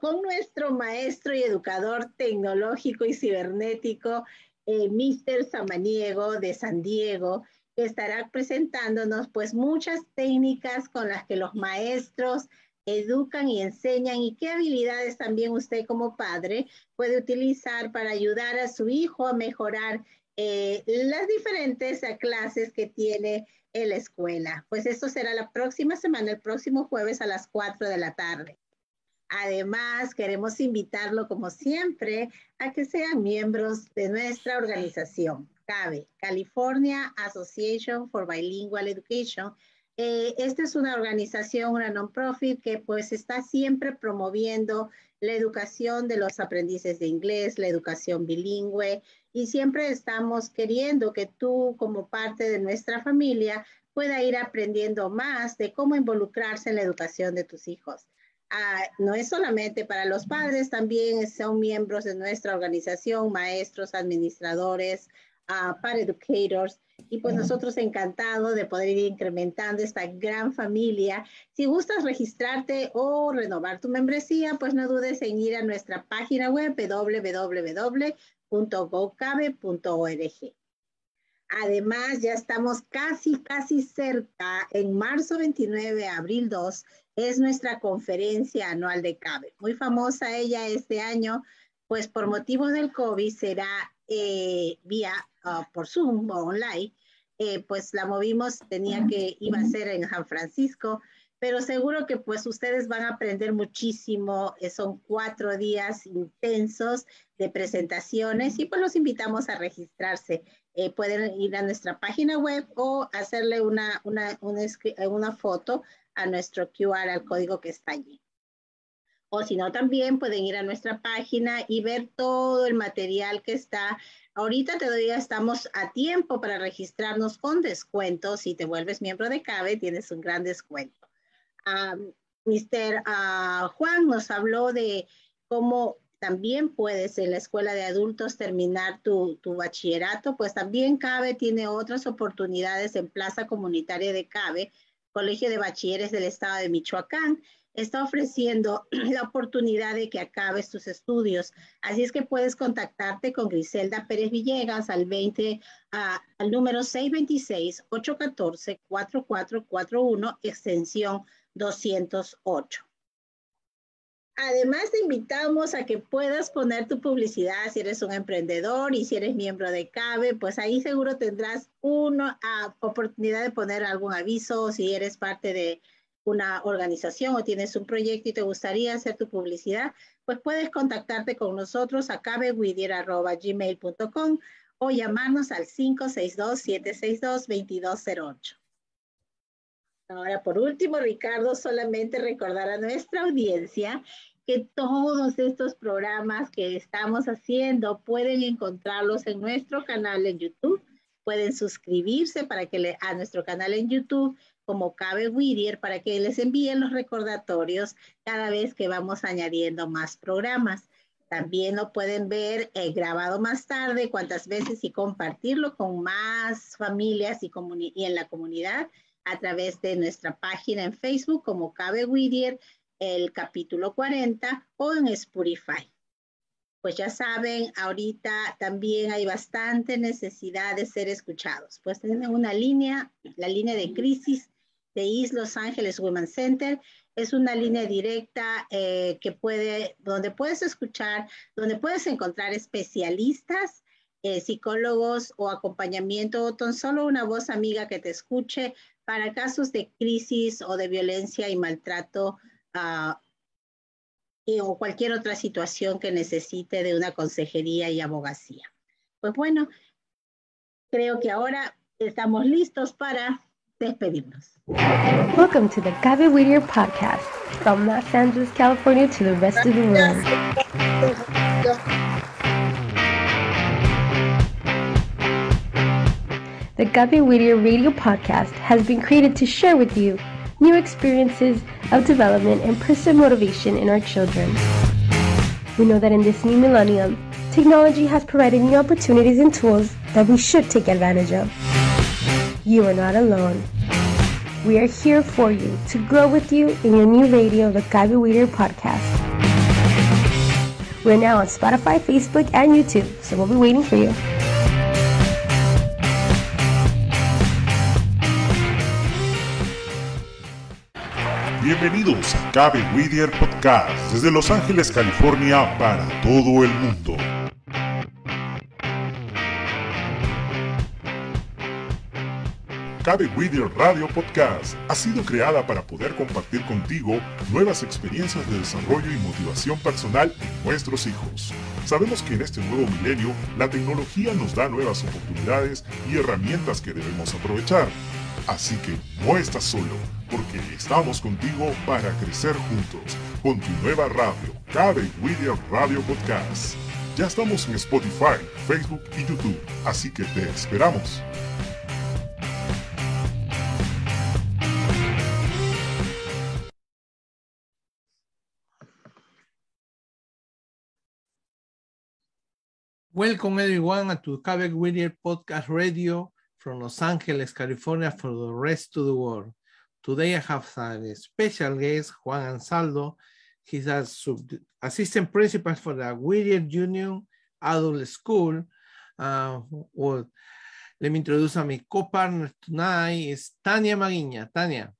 con, nuestro maestro y educador tecnológico y cibernético, eh, Mr. Samaniego de San Diego, que estará presentándonos pues muchas técnicas con las que los maestros educan y enseñan y qué habilidades también usted como padre puede utilizar para ayudar a su hijo a mejorar eh, las diferentes clases que tiene en la escuela. Pues esto será la próxima semana, el próximo jueves a las 4 de la tarde. Además, queremos invitarlo, como siempre, a que sean miembros de nuestra organización, CABE, California Association for Bilingual Education. Eh, esta es una organización, una non-profit que pues está siempre promoviendo la educación de los aprendices de inglés, la educación bilingüe, y siempre estamos queriendo que tú como parte de nuestra familia pueda ir aprendiendo más de cómo involucrarse en la educación de tus hijos. Ah, no es solamente para los padres, también son miembros de nuestra organización, maestros, administradores, uh, para educators. Y pues nosotros encantados de poder ir incrementando esta gran familia. Si gustas registrarte o renovar tu membresía, pues no dudes en ir a nuestra página web www.gocabe.org. Además, ya estamos casi, casi cerca. En marzo 29, abril 2, es nuestra conferencia anual de CABE. Muy famosa ella este año, pues por motivos del COVID será eh, vía uh, por Zoom o online. Eh, pues la movimos, tenía que, iba a ser en San Francisco, pero seguro que pues ustedes van a aprender muchísimo. Eh, son cuatro días intensos de presentaciones y pues los invitamos a registrarse. Eh, pueden ir a nuestra página web o hacerle una, una, una, una foto a nuestro QR, al código que está allí. O si no, también pueden ir a nuestra página y ver todo el material que está. Ahorita todavía estamos a tiempo para registrarnos con descuento. Si te vuelves miembro de CABE, tienes un gran descuento. Um, Mr. Juan nos habló de cómo también puedes en la escuela de adultos terminar tu, bachillerato, pues también CABE tiene otras oportunidades en Plaza Comunitaria de CABE, Colegio de Bachilleres del Estado de Michoacán. Está ofreciendo [clears throat] la oportunidad de que acabes tus estudios. Así es que puedes contactarte con Griselda Pérez Villegas al 20, al número 626-814-4441, extensión 208. Además, te invitamos a que puedas poner tu publicidad si eres un emprendedor y si eres miembro de CABE, pues ahí seguro tendrás una ah, oportunidad de poner algún aviso si eres parte de una organización o tienes un proyecto y te gustaría hacer tu publicidad, pues puedes contactarte con nosotros a cabewidier.gmail.com o llamarnos al 562-762-2208. Ahora, por último, Ricardo, solamente recordar a nuestra audiencia que todos estos programas que estamos haciendo pueden encontrarlos en nuestro canal en YouTube. Pueden suscribirse para que le, a nuestro canal en YouTube como Cabe Whittier para que les envíen los recordatorios cada vez que vamos añadiendo más programas. También lo pueden ver eh, grabado más tarde, cuantas veces y compartirlo con más familias y, y en la comunidad a través de nuestra página en Facebook como Cabe Whittier, el capítulo 40 o en Spotify. Pues ya saben, ahorita también hay bastante necesidad de ser escuchados. Pues tienen una línea, la línea de crisis de East Los Angeles Women Center. Es una línea directa eh, que puede, donde puedes escuchar, donde puedes encontrar especialistas, eh, psicólogos o acompañamiento, o tan solo una voz amiga que te escuche para casos de crisis o de violencia y maltrato uh, o cualquier otra situación que necesite de una consejería y abogacía. Pues bueno, creo que ahora estamos listos para despedirnos. Welcome to the Gaby Whittier podcast from Los Angeles, California to the rest of the world. The Gaby Whittier radio podcast has been created to share with you new experiences of development and personal motivation in our children. We know that in this new millennium, technology has provided new opportunities and tools that we should take advantage of. You are not alone. We are here for you to grow with you in your new radio, the Cabe Whittier podcast. We're now on Spotify, Facebook, and YouTube, so we'll be waiting for you. Bienvenidos a Cabe Whittier Podcast desde Los Ángeles, California para todo el mundo. Cabe Whittier Radio Podcast ha sido creada para poder compartir contigo nuevas experiencias de desarrollo y motivación personal en nuestros hijos. Sabemos que en este nuevo milenio la tecnología nos da nuevas oportunidades y herramientas que debemos aprovechar. Así que no estás solo, porque estamos contigo para crecer juntos con tu nueva radio, Cabe Whittier Radio Podcast. Ya estamos en Spotify, Facebook y YouTube, así que te esperamos. Welcome everyone to Quebec Whittier Podcast Radio from Los Angeles, California for the rest of the world. Today I have a special guest, Juan Anzaldo. He's a assistant principal for the Whittier Union Adult School. Uh, well, let me introduce my co-partner tonight is Tania Maguiña. Tania.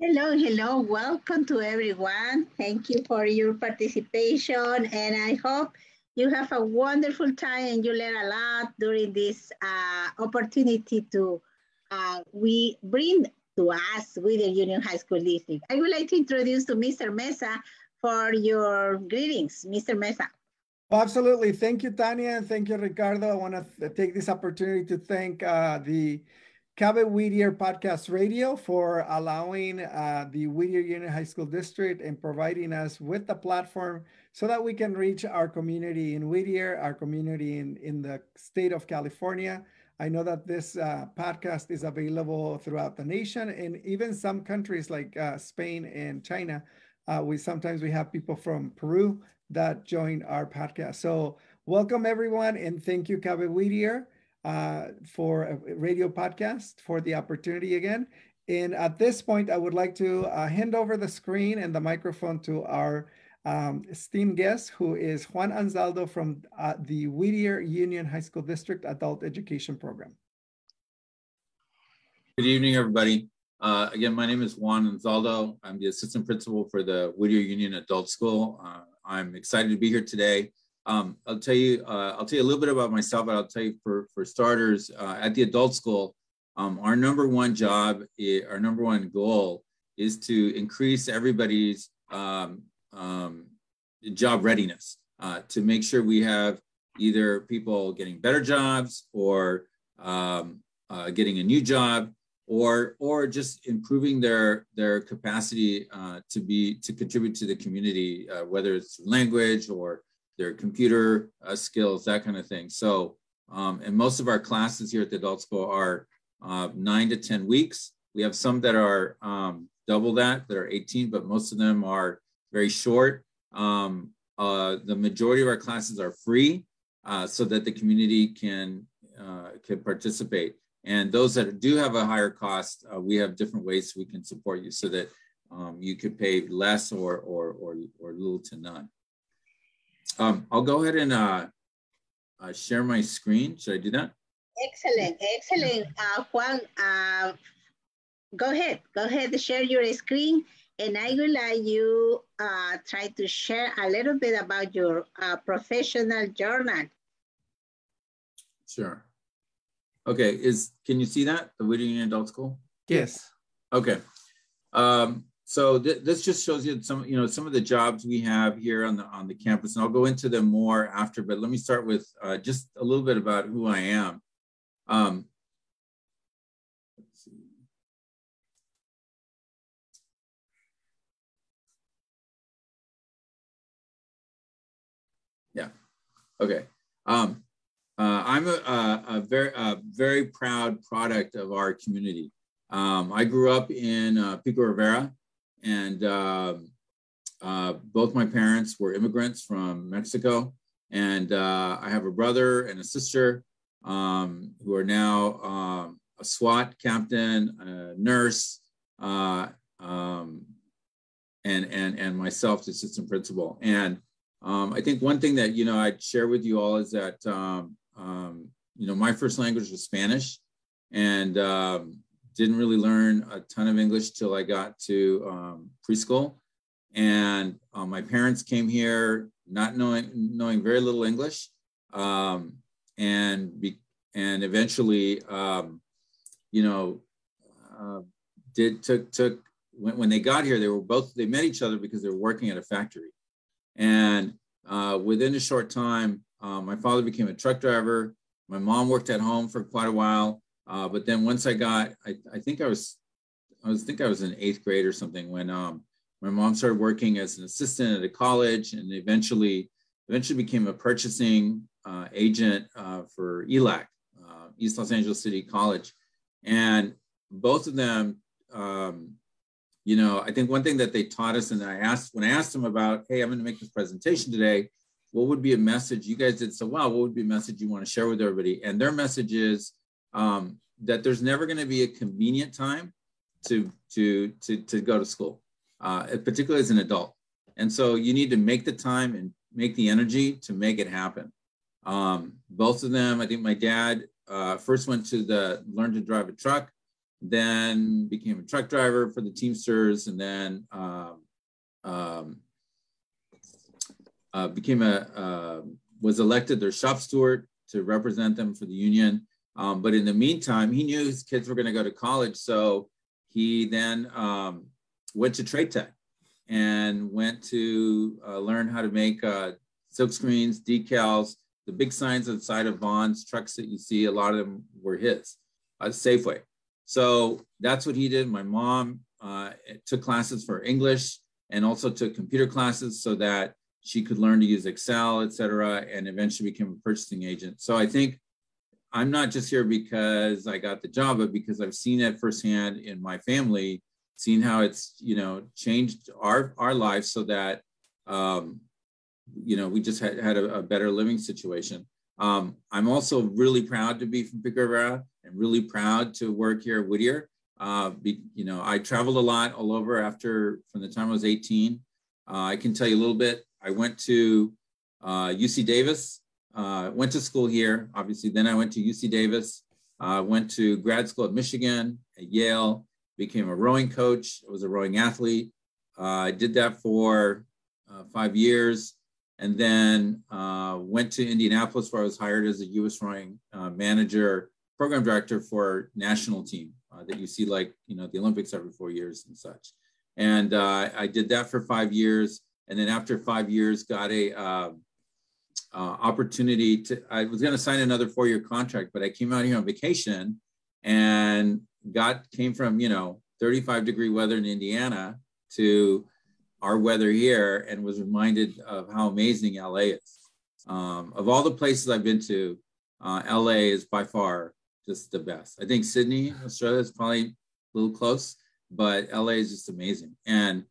Hello, hello. Welcome to everyone. Thank you for your participation and I hope you have a wonderful time and you learn a lot during this uh, opportunity to uh, we bring to us with the Union High School District. I would like to introduce to Mr. Mesa for your greetings, Mr. Mesa. Well, absolutely. Thank you, Tania, and thank you, Ricardo. I want to take this opportunity to thank uh, the Cabe Whittier Podcast Radio for allowing uh, the Whittier Union High School District and providing us with the platform so that we can reach our community in Whittier, our community in, in the state of California. I know that this uh, podcast is available throughout the nation and even some countries like uh, Spain and China. Uh, we sometimes we have people from Peru that join our podcast. So welcome everyone and thank you, Cabe Whittier, uh, for a radio podcast for the opportunity again. And at this point, I would like to uh, hand over the screen and the microphone to our um, esteemed guest, who is Juan Anzaldo from uh, the Whittier Union High School District Adult Education Program. Good evening, everybody. Uh, again, my name is Juan Anzaldo. I'm the assistant principal for the Whittier Union Adult School. Uh, I'm excited to be here today. Um, I'll tell you, uh, I'll tell you a little bit about myself, but I'll tell you for, for starters, uh, at the adult school, um, our number one job, our number one goal is to increase everybody's um, um, job readiness uh, to make sure we have either people getting better jobs or um, uh, getting a new job or or just improving their their capacity uh, to be to contribute to the community uh, whether it's language or their computer uh, skills that kind of thing so um, and most of our classes here at the adult school are uh, nine to ten weeks we have some that are um, double that that are 18 but most of them are very short. Um, uh, the majority of our classes are free uh, so that the community can, uh, can participate. And those that do have a higher cost, uh, we have different ways we can support you so that um, you could pay less or, or, or, or little to none. Um, I'll go ahead and uh, uh, share my screen. Should I do that? Excellent, excellent. Juan, go ahead, go ahead, and share your screen and I would like you uh, try to share a little bit about your uh, professional journal. Sure. Okay, is can you see that, the Whittier Union Adult School? Yes. Okay. Um, so th this just shows you some, you know, some of the jobs we have here on the on the campus, and I'll go into them more after. But let me start with uh, just a little bit about who I am. Um, yeah, Okay. Um, uh, I'm a, a, a very, a very proud product of our community. Um, I grew up in uh, Pico Rivera, and uh, uh, both my parents were immigrants from Mexico. And uh, I have a brother and a sister um, who are now um, a SWAT captain, a nurse, uh, um, and, and, and myself, the assistant principal. And um, I think one thing that, you know, I'd share with you all is that, um, um, you know, my first language was Spanish and um, didn't really learn a ton of English till I got to um, preschool. And uh, my parents came here not knowing, knowing very little English. Um, and, be, and eventually you know, uh, did took took when, when they got here, they were both they met each other because they were working at a factory, and uh, within a short time, uh, my father became a truck driver. My mom worked at home for quite a while, uh, but then once I got, I, I think I was, I was think I was in eighth grade or something when um, my mom started working as an assistant at a college, and eventually eventually became a purchasing uh, agent uh, for ELAC, uh, East Los Angeles City College, and both of them um, you know, I think one thing that they taught us, and I asked when I asked them about, hey, I'm going to make this presentation today, what would be a message you guys did so well? What would be a message you want to share with everybody? And their message is um, that there's never going to be a convenient time to to to to go to school, uh, particularly as an adult. And so you need to make the time and make the energy to make it happen. Um, both of them, I think my dad uh, first went to the learn to drive a truck then became a truck driver for the Teamsters, and then um, um, uh, became a uh, was elected their shop steward to represent them for the union. Um, but in the meantime, he knew his kids were going to go to college, so he then um, went to Trade Tech and went to uh, learn how to make uh, silk screens, decals, the big signs on the side of Vons trucks that you see. A lot of them were his. Uh, Safeway. So that's what he did. My mom uh, took classes for English and also took computer classes so that she could learn to use Excel, et cetera, and eventually became a purchasing agent. So I think I'm not just here because I got the job, but because I've seen it firsthand in my family, seen how it's, you know, changed our, our lives so that, um, you know, we just had, had a, a better living situation. Um, I'm also really proud to be from Pico Rivera and really proud to work here at Whittier. Uh, be, you know, I traveled a lot all over after from the time I was 18. Uh, I can tell you a little bit. I went to uh, UC Davis, uh, went to school here, obviously. Then I went to UC Davis, uh, went to grad school at Michigan, at Yale, became a rowing coach. I was a rowing athlete. Uh, I did that for five years and then uh, went to Indianapolis where I was hired as a U.S. rowing uh, manager, program director for national team uh, that you see like you know the Olympics every four years and such. And uh, I did that for five years, and then after five years, got a um, uh, opportunity to. I was going to sign another four-year contract, but I came out here on vacation and got came from you know 35 degree weather in Indiana to our weather here and was reminded of how amazing LA is. Um, of all the places I've been to, uh, LA is by far just the best. I think Sydney, Australia is probably a little close, but LA is just amazing. And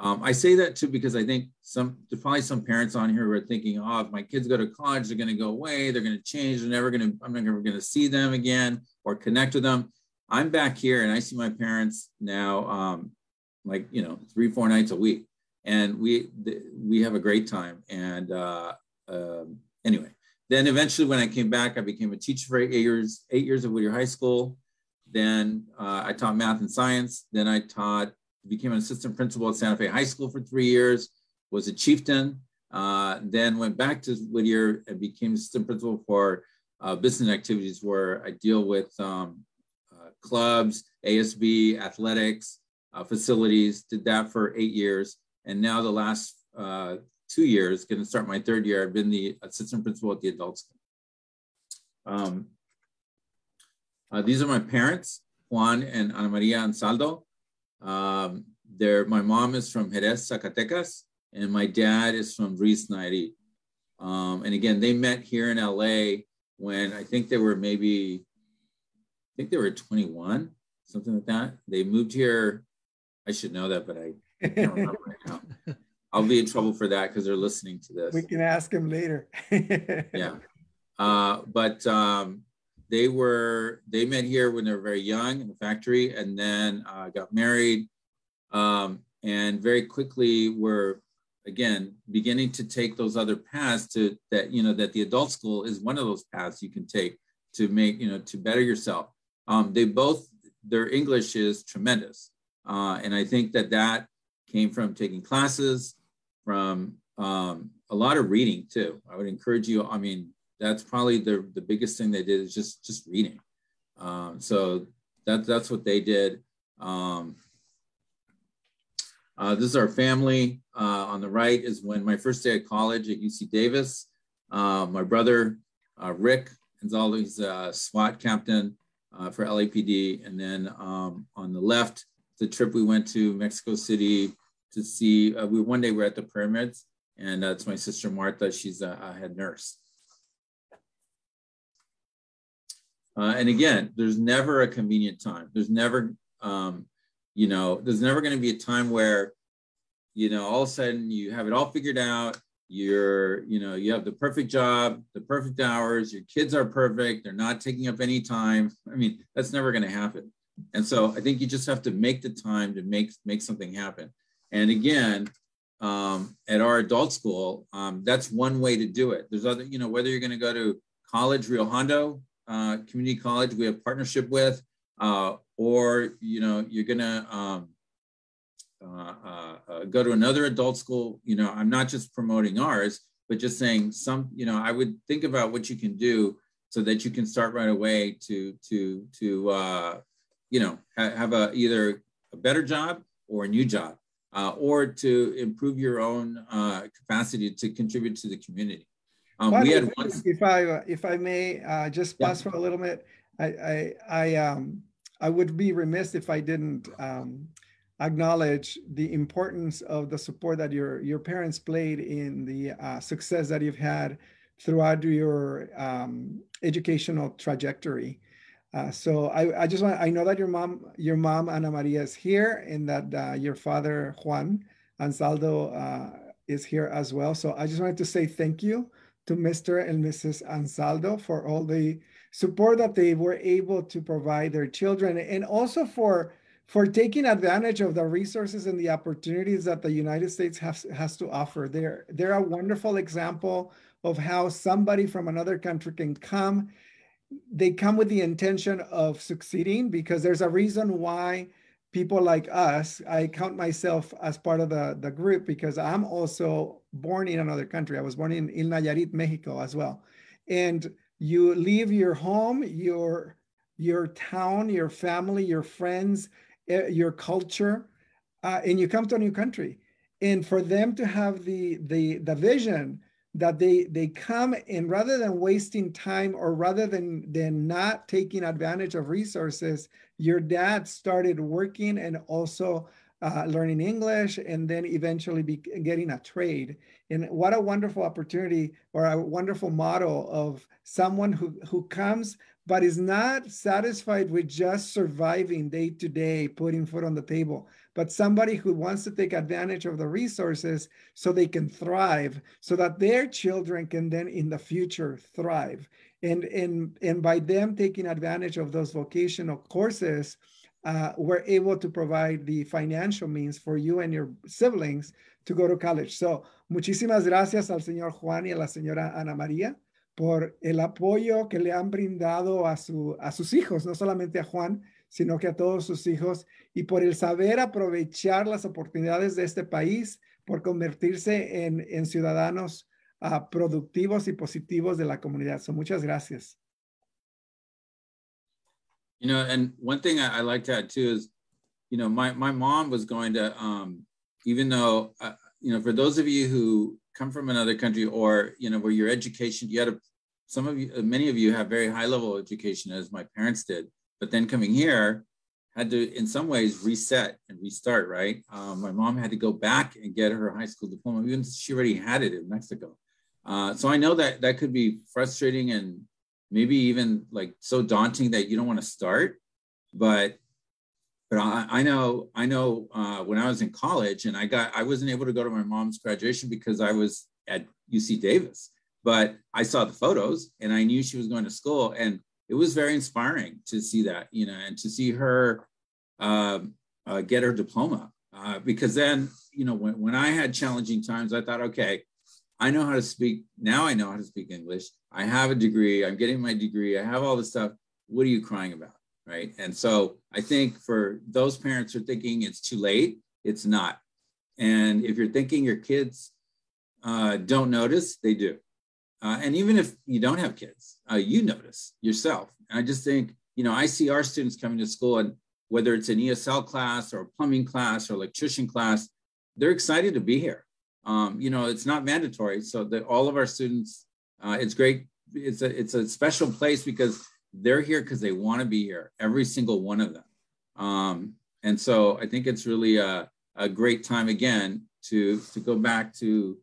um, I say that too because I think some probably some parents on here who are thinking, oh, if my kids go to college, they're going to go away, they're going to change, they're never going to, I'm never going to see them again or connect with them. I'm back here and I see my parents now, um, like you know, three, four nights a week and we we have a great time. And uh, uh, anyway, then eventually when I came back, I became a teacher for eight years, eight years at Whittier High School. Then uh, I taught math and science. Then I taught, became an assistant principal at Santa Fe High School for three years. Was a chieftain. Uh, then went back to Whittier and became assistant principal for uh, business activities where I deal with um, uh, clubs, ASB, athletics, uh, facilities. Did that for eight years. And now the last uh, two years, going to start my third year, I've been the assistant principal at the adult school. Um, uh, these are my parents, Juan and Ana Maria Anzaldo. Um, they're, my mom is from Jerez, Zacatecas, and my dad is from Ruiz Nayarit. Um, and again, they met here in LA when I think they were maybe, I think they were 21, something like that. They moved here. I should know that, but I right [laughs] I'll be in trouble for that because they're listening to this. We can ask them later. [laughs] yeah. Uh, but um, they were, they met here when they were very young in the factory and then uh, got married um, and very quickly were, again, beginning to take those other paths to that, you know, that the adult school is one of those paths you can take to make, you know, to better yourself. Um, they both, their English is tremendous. Uh, and I think that that came from taking classes, from um, a lot of reading too. I would encourage you. I mean, that's probably the the biggest thing they did is just just reading. Um, so that, that's what they did. Um, uh, this is our family. Uh, on the right is when my first day at college at UC Davis. Uh, my brother, uh, Rick Anzaldo, he's a SWAT captain uh, for LAPD. And then um, on the left, the trip we went to Mexico City to see, uh, we one day we are at the pyramids and that's my sister Martha. She's a, a head nurse. Uh, and again, there's never a convenient time. There's never, um, you know, there's never going to be a time where, you know, all of a sudden you have it all figured out. You're, you know, you have the perfect job, the perfect hours. Your kids are perfect. They're not taking up any time. I mean, that's never going to happen. And so I think you just have to make the time to make make something happen. And again, um, at our adult school, um, that's one way to do it. There's other, you know, whether you're going to go to college, Rio Hondo uh, Community College, we have partnership with, uh, or you know, you're going to um, uh, uh, uh, go to another adult school. You know, I'm not just promoting ours, but just saying some. You know, I would think about what you can do so that you can start right away to to to uh, you know ha- have a either a better job or a new job or to improve your own capacity to contribute to the community. Um, we had if, one... if I if I may uh, just pause yeah. for a little bit, I I I, um, I would be remiss if I didn't um, acknowledge the importance of the support that your your parents played in the uh, success that you've had throughout your um, educational trajectory. Uh, so I, I just want I know that your mom your mom Ana Maria is here and that uh, your father Juan Anzaldo uh, is here as well. So I just wanted to say thank you to Mr. and Mrs. Anzaldo for all the support that they were able to provide their children and also for for taking advantage of the resources and the opportunities that the United States has, has to offer. They're, they're a wonderful example of how somebody from another country can come they come with the intention of succeeding because there's a reason why people like us i count myself as part of the, the group because i'm also born in another country. I was born in, in nayarit mexico as well. And you leave your home your your town your family your friends eh, your culture uh, and you come to a new country. And for them to have the the the vision that they they come and rather than wasting time or rather than than not taking advantage of resources your dad started working and also uh, learning english and then eventually be getting a trade and what a wonderful opportunity or a wonderful model of someone who who comes but is not satisfied with just surviving day to day putting food on the table but somebody who wants to take advantage of the resources so they can thrive, so that their children can then in the future thrive. And, and, and by them taking advantage of those vocational courses, uh, we're able to provide the financial means for you and your siblings to go to college. So, muchísimas gracias al señor Juan y a la señora Ana María por el apoyo que le han brindado a, su, a sus hijos, no solamente a Juan, sino que a todos sus hijos y por el saber aprovechar las oportunidades de este país, por convertirse en, en ciudadanos uh, productivos y positivos de la comunidad. So, muchas gracias. You know, and one thing I, I like to add too is, you know, my, my mom was going to, um, even though, uh, you know, for those of you who come from another country or, you know, where your education, you had a, some of you, many of you have very high level education as my parents did. But then coming here, had to, in some ways, reset and restart, right? Um, my mom had to go back and get her high school diploma, even she already had it in Mexico. Uh, so I know that that could be frustrating and maybe even like so daunting that you don't want to start. But but I, I know I know uh, when I was in college and I got I wasn't able to go to my mom's graduation because I was at UC Davis. But I saw the photos and I knew she was going to school and it was very inspiring to see that, you know, and to see her um, uh, get her diploma. Uh, because then, you know, when, when I had challenging times, I thought, okay, I know how to speak. Now I know how to speak English. I have a degree. I'm getting my degree. I have all this stuff. What are you crying about? Right. And so I think for those parents who are thinking it's too late, it's not. And if you're thinking your kids uh, don't notice, they do. Uh, and even if you don't have kids, uh, you notice yourself. And I just think, you know, I see our students coming to school and whether it's an ESL class or a plumbing class or electrician class, they're excited to be here. Um, you know, it's not mandatory. So that all of our students, uh, it's great. It's a, it's a special place because they're here because they want to be here, every single one of them. Um, and so I think it's really a, a great time again to, to go back to,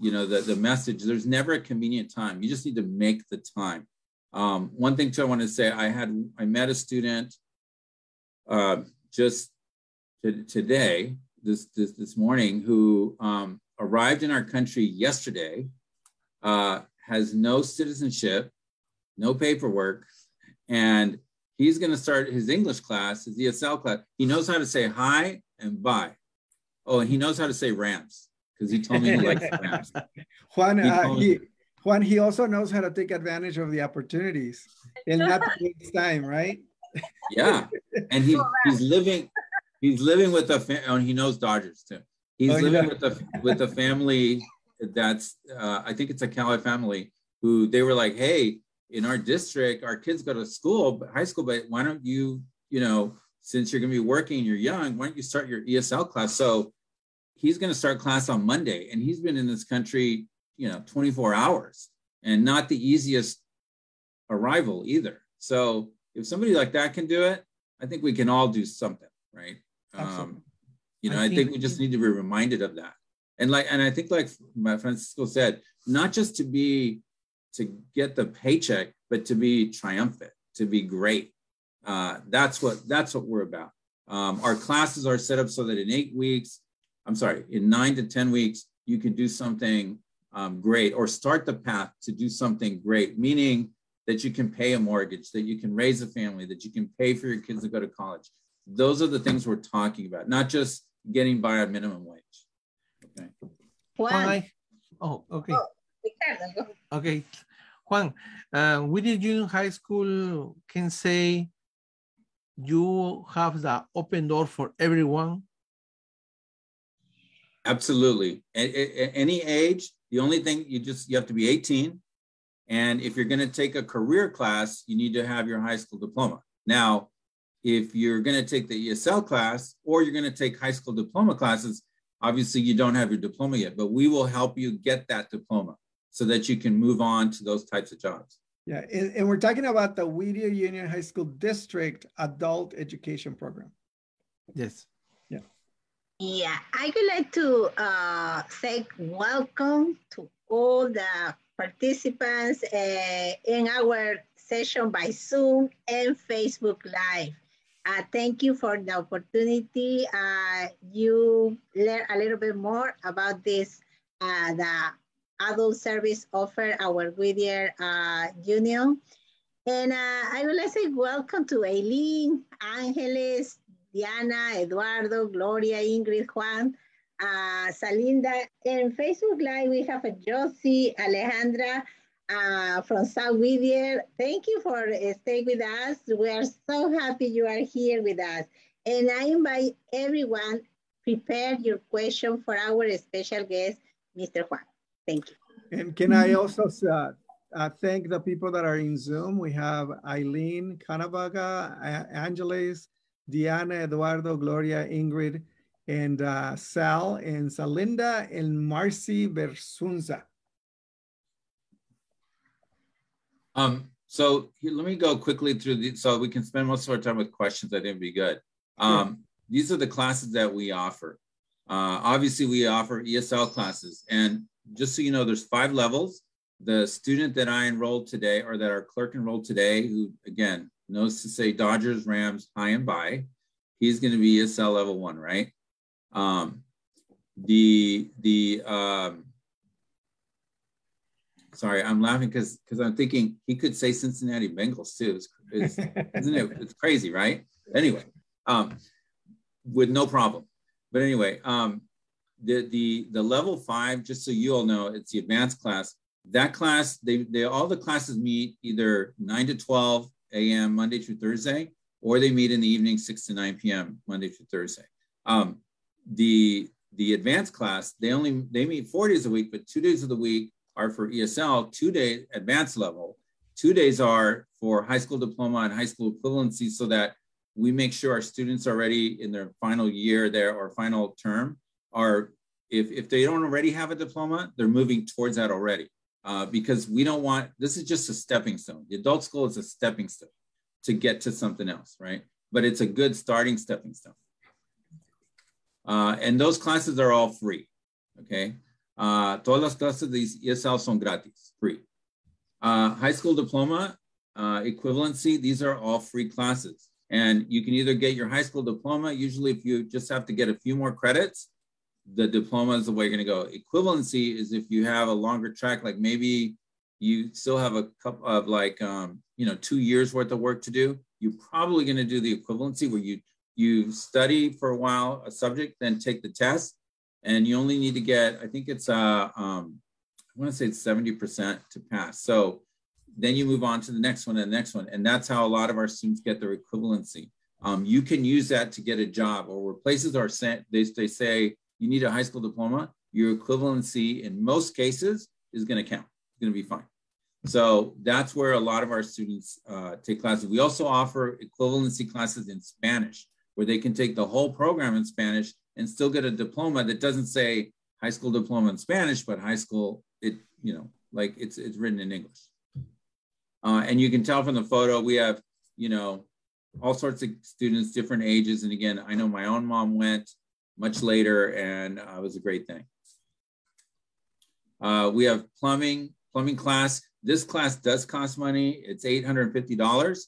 you know, the, the message. There's never a convenient time. You just need to make the time. Um, one thing too, I want to say, I had, I met a student uh, just today, this, this, this morning, who um, arrived in our country yesterday, uh, has no citizenship, no paperwork, and he's going to start his English class, his ESL class. He knows how to say hi and bye. Oh, and he knows how to say Rams because he told me he likes [laughs] Rams. Juan, he, uh, he, Juan, he also knows how to take advantage of the opportunities and not waste time, right? Yeah, and he [laughs] he's living he's living with a family. Oh, he knows Dodgers too. He's oh, living yeah. with a with a family that's uh, I think it's a Cali family who they were like, hey, in our district, our kids go to school, but high school, but why don't you, you know, since you're going to be working you're young, why don't you start your ESL class? So he's going to start class on Monday, and he's been in this country, you know, 24 hours, and not the easiest arrival either. So if somebody like that can do it, I think we can all do something, right? Um, you know, I, I think, think we just need to be reminded of that. And like, and I think like my Francisco said, not just to be to get the paycheck, but to be triumphant, to be great. Uh, that's what that's what we're about. Um, our classes are set up so that in eight weeks, I'm sorry, in nine to ten weeks, you can do something um, great or start the path to do something great. Meaning that you can pay a mortgage, that you can raise a family, that you can pay for your kids to go to college. Those are the things we're talking about, not just getting by on minimum wage. Okay. Why? Oh, okay. Oh, okay. Juan, uh, Whittier Junior High School can say you have the open door for everyone? Absolutely. At, at, any age, the only thing you just, you have to be 18 and if you're going to take a career class, you need to have your high school diploma. Now, if you're going to take the ESL class or you're going to take high school diploma classes, obviously you don't have your diploma yet, but we will help you get that diploma so that you can move on to those types of jobs. Yeah, and, and we're talking about the Whittier Union High School District Adult Education Program. Yes. Yeah. Yeah, I would like to uh, say welcome to all the participants uh, in our session by Zoom and Facebook Live. Uh, thank you for the opportunity. Uh, you learn a little bit more about this, uh, the adult service offer our Whittier uh, Union. And uh, I would like to say welcome to Aileen, Angeles, Diana, Eduardo, Gloria, Ingrid, Juan, uh, Salinda. In Facebook Live, we have a Josie, Alejandra uh, from South Whittier. Thank you for uh, staying with us. We are so happy you are here with us. And I invite everyone, prepare your question for our special guest, Mr. Juan. Thank you. And can I also uh, uh, thank the people that are in Zoom? We have Eileen Kanavaga, Angeles, Diana, Eduardo, Gloria, Ingrid, and uh, Sal and Salinda and Marcy Versunza. Um, so here, let me go quickly through the, so we can spend most of our time with questions. I think would be good. Um, These are the classes that we offer. Uh, obviously, we offer ESL classes. And just so you know, there's five levels. The student that I enrolled today or that our clerk enrolled today, who again knows to say Dodgers, Rams, hi and bye, he's going to be ESL level one, right? Um, the the um, sorry, I'm laughing because because I'm thinking he could say Cincinnati Bengals too. It's, it's, [laughs] isn't it? It's crazy, right? Anyway, um, with no problem. But anyway, um, the the the level five, just so you all know, it's the advanced class. That class, they they all the classes meet either nine to twelve a.m. Monday through Thursday, or they meet in the evening six to nine p.m. Monday through Thursday. Um, the the advanced class, they only they meet four days a week, but two days of the week are for ESL, two day advanced level, Two days are for high school diploma and high school equivalency so that we make sure our students are ready in their final year there or final term are if, if they don't already have a diploma, they're moving towards that already. Uh, because we don't want, this is just a stepping stone. The adult school is a stepping stone to get to something else, right? But it's a good starting stepping stone. Uh, and those classes are all free, okay? Uh, todas las clases de ESL son gratis, free. Uh, high school diploma, uh, equivalency, these are all free classes. And you can either get your high school diploma, usually if you just have to get a few more credits, the diploma is the way you're going to go. Equivalency is if you have a longer track, like maybe you still have a couple of like, um, you know, two years worth of work to do. You're probably going to do the equivalency where you you study for a while a subject, then take the test, and you only need to get, I think it's uh, um, I want to say it's 70% to pass. So then you move on to the next one and the next one, and that's how a lot of our students get their equivalency. Um, you can use that to get a job, or where places are sent, they, they say you need a high school diploma, your equivalency in most cases is going to count. It's going to be fine. So that's where a lot of our students uh, take classes. We also offer equivalency classes in Spanish, where they can take the whole program in Spanish and still get a diploma that doesn't say high school diploma in Spanish, but high school, it, you know, like it's, it's written in English. Uh, and you can tell from the photo, we have, you know, all sorts of students, different ages. And again, I know my own mom went, much later, and uh, it was a great thing. Uh, we have plumbing, plumbing class. This class does cost money. It's $850,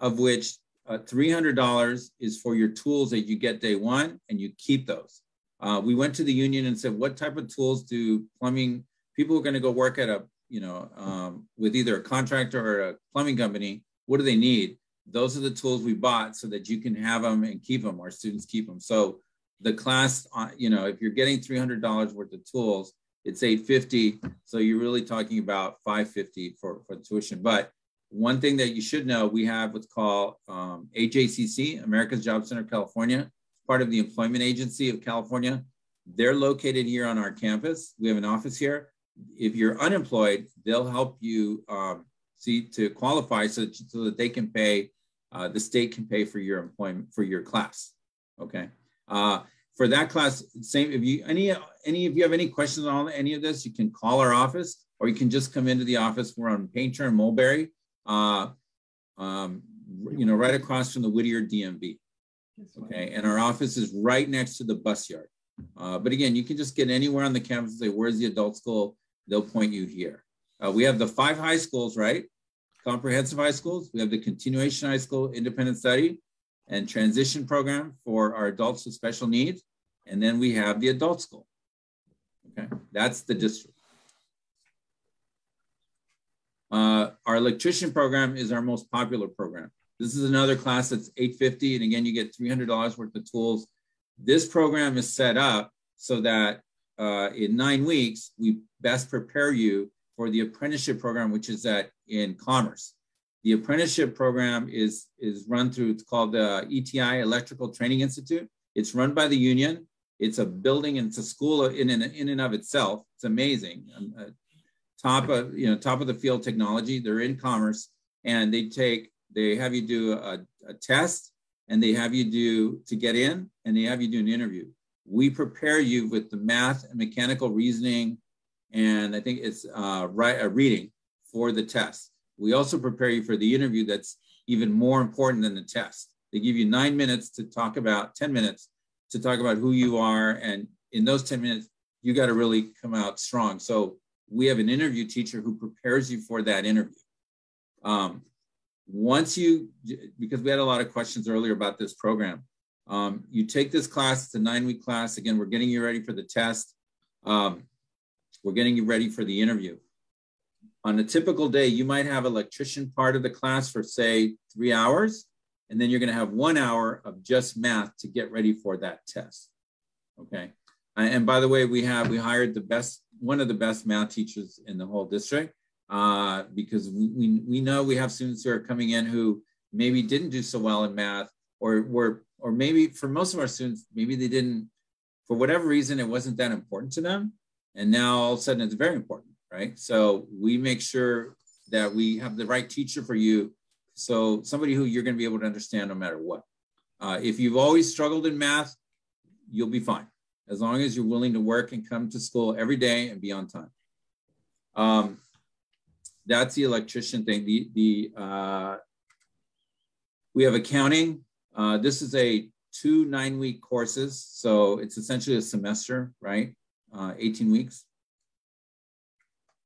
of which uh, $300 is for your tools that you get day one, and you keep those. Uh, we went to the union and said, what type of tools do plumbing, people are gonna go work at a, you know, um, with either a contractor or a plumbing company, what do they need? Those are the tools we bought so that you can have them and keep them, our students keep them. So the class, uh, you know, if you're getting $300 worth of tools, it's 850. So you're really talking about 550 for, for tuition. But one thing that you should know, we have what's called um, AJCC, America's Job Center California, part of the Employment Agency of California. They're located here on our campus. We have an office here. If you're unemployed, they'll help you um, see to qualify so, so that they can pay, uh, the state can pay for your employment, for your class, okay? Uh, for that class, same. If you any any if you have any questions on any of this, you can call our office or you can just come into the office. We're on Painter and Mulberry, uh, um, you know, right across from the Whittier DMV. Okay, and our office is right next to the bus yard. Uh, but again, you can just get anywhere on the campus and say, "Where's the adult school?" They'll point you here. Uh, we have the five high schools, right? Comprehensive high schools. We have the continuation high school, independent study and transition program for our adults with special needs. And then we have the adult school. Okay, that's the district. Uh, our electrician program is our most popular program. This is another class that's 850 and again, you get $300 worth of tools. This program is set up so that uh, in nine weeks, we best prepare you for the apprenticeship program, which is at in commerce. The apprenticeship program is, is run through, it's called the ETI Electrical Training Institute. It's run by the union. It's a building and it's a school in and, in and of itself. It's amazing. Uh, top of, you know, top of the field technology. They're in commerce and they take, they have you do a, a test and they have you do to get in and they have you do an interview. We prepare you with the math and mechanical reasoning and I think it's uh, right, a reading for the test. We also prepare you for the interview that's even more important than the test. They give you nine minutes to talk about, 10 minutes to talk about who you are. And in those 10 minutes, you got to really come out strong. So we have an interview teacher who prepares you for that interview. Um, once you, because we had a lot of questions earlier about this program, um, you take this class, it's a nine week class. Again, we're getting you ready for the test. Um, we're getting you ready for the interview on a typical day, you might have electrician part of the class for say three hours, and then you're gonna have one hour of just math to get ready for that test, okay? And by the way, we have, we hired the best, one of the best math teachers in the whole district uh, because we, we, we know we have students who are coming in who maybe didn't do so well in math or were, or maybe for most of our students, maybe they didn't, for whatever reason, it wasn't that important to them. And now all of a sudden it's very important right? So we make sure that we have the right teacher for you. So somebody who you're going to be able to understand no matter what. Uh, if you've always struggled in math, you'll be fine as long as you're willing to work and come to school every day and be on time. Um, that's the electrician thing. The, the uh, we have accounting. Uh, this is a two nine week courses. So it's essentially a semester, right? Uh, 18 weeks.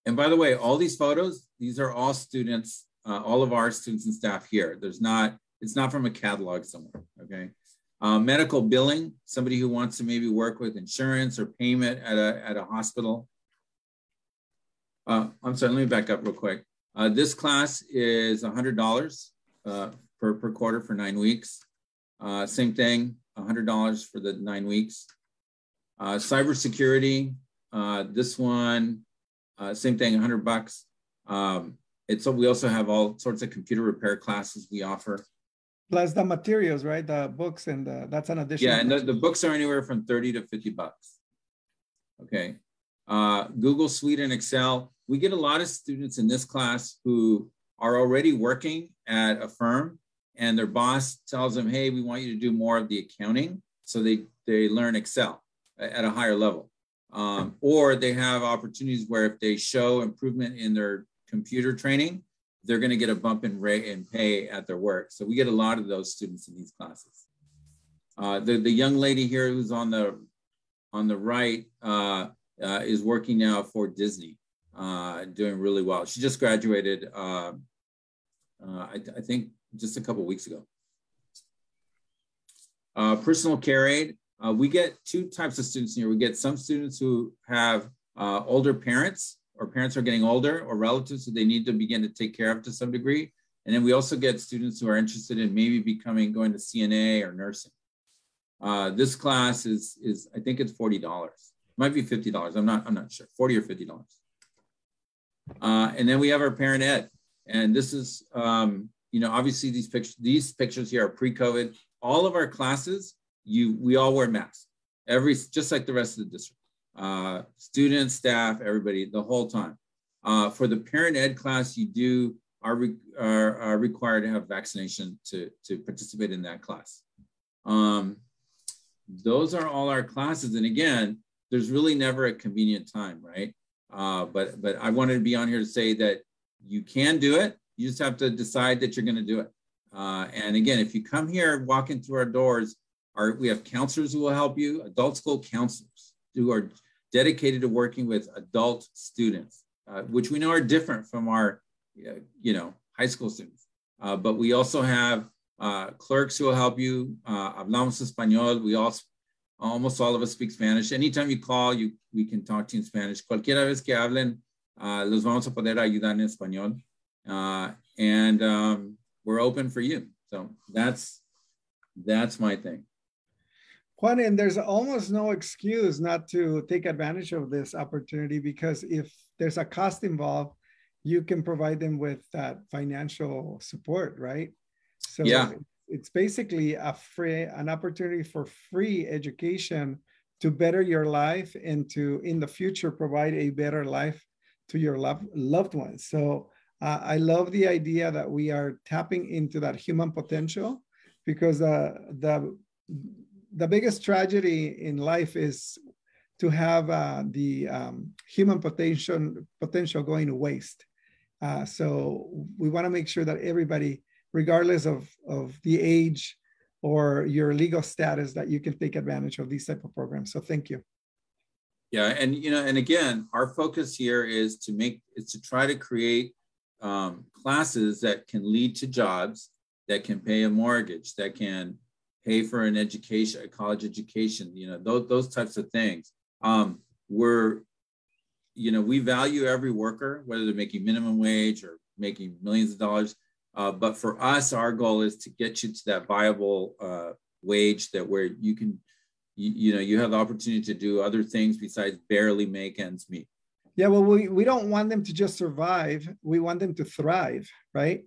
And by the way, all these photos, these are all students, uh, all of our students and staff here. There's not, it's not from a catalog somewhere, okay? Uh, medical billing, somebody who wants to maybe work with insurance or payment at a, at a hospital. Uh, I'm sorry, let me back up real quick. Uh, this class is $100 uh, per, per quarter for nine weeks. Uh, same thing, $100 for the nine weeks. Uh, cybersecurity, this one, same thing, 100 bucks. Um, it's we also have all sorts of computer repair classes we offer. Plus the materials, right? The books and the, that's an addition. Yeah, and the, the, books are anywhere from 30 to 50 bucks. Okay. Uh, Google Suite and Excel. We get a lot of students in this class who are already working at a firm and their boss tells them, hey, we want you to do more of the accounting. So they, they learn Excel at a higher level. Um, or they have opportunities where if they show improvement in their computer training, they're going to get a bump in rate and pay at their work. So we get a lot of those students in these classes. Uh, the, the young lady here who's on the on the right uh, uh, is working now for Disney, uh, doing really well. She just graduated, uh, uh, I, I, think, just a couple weeks ago. personal care aid. we get two types of students here. We get some students who have older parents or parents are getting older or relatives who they need to begin to take care of to some degree. And then we also get students who are interested in maybe becoming, going to CNA or nursing. Uh, this class is, is I think it's $40. Might be $50. I'm not, I'm not sure, 40 or $50. Uh, and then we have our parent ed. And this is, um, you know, obviously these pictures, these pictures here are pre-COVID. All of our classes, you, we all wear masks, every, just like the rest of the district uh, students, staff, everybody, the whole time. Uh, for the parent ed class, you do are, re, are, are, required to have vaccination to, to participate in that class. Um, those are all our classes. And again, there's really never a convenient time, right? Uh, but, but I wanted to be on here to say that you can do it. You just have to decide that you're going to do it. Uh, and again, if you come here, walking through our doors, our, we have counselors who will help you, adult school counselors who are dedicated to working with adult students, uh, which we know are different from our, uh, you know, high school students. Uh, but we also have uh, clerks who will help you. Uh, hablamos español. We all, almost all of us speak Spanish. Anytime you call, you we can talk to you in Spanish. Cualquiera vez que hablen, uh, los vamos a poder ayudar en español. and um, we're open for you. So that's that's my thing. Juan, and there's almost no excuse not to take advantage of this opportunity because if there's a cost involved, you can provide them with that financial support, right? So yeah. it's basically a free an opportunity for free education to better your life and to in the future provide a better life to your love, loved ones. So uh, I love the idea that we are tapping into that human potential because uh, the the biggest tragedy in life is to have uh, the um, human potential potential going to waste. Uh, so we want to make sure that everybody, regardless of, of the age or your legal status, that you can take advantage of these type of programs. So thank you. Yeah, and you know, and again, our focus here is to make is to try to create um, classes that can lead to jobs, that can pay a mortgage, that can pay for an education, a college education, you know, those, those types of things. Um, we're, you know, we value every worker, whether they're making minimum wage or making millions of dollars. Uh, but for us, our goal is to get you to that viable uh, wage that where you can, you, you know, you have the opportunity to do other things besides barely make ends meet. Yeah, well, we, we don't want them to just survive. We want them to thrive, right?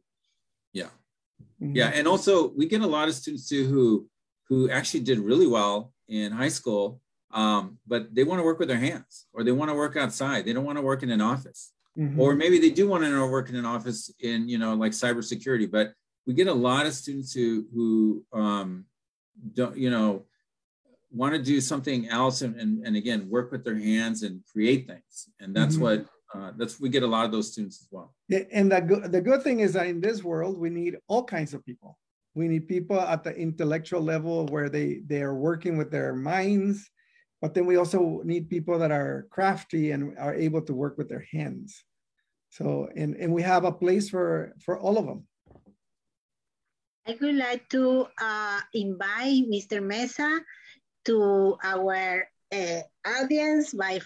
Yeah. Mm-hmm. Yeah, and also we get a lot of students too who who actually did really well in high school, um, but they want to work with their hands or they want to work outside. They don't want to work in an office. mm-hmm. or maybe they do want to work in an office in you know like cybersecurity. But we get a lot of students who who um, don't you know want to do something else and, and, and again work with their hands and create things and that's mm-hmm. what uh, that's we get a lot of those students as well. And the, go- the good thing is that in this world we need all kinds of people. We need people at the intellectual level where they they are working with their minds but then we also need people that are crafty and are able to work with their hands. So and and we have a place for for all of them. I would like to uh, invite mr mesa to our uh, audience by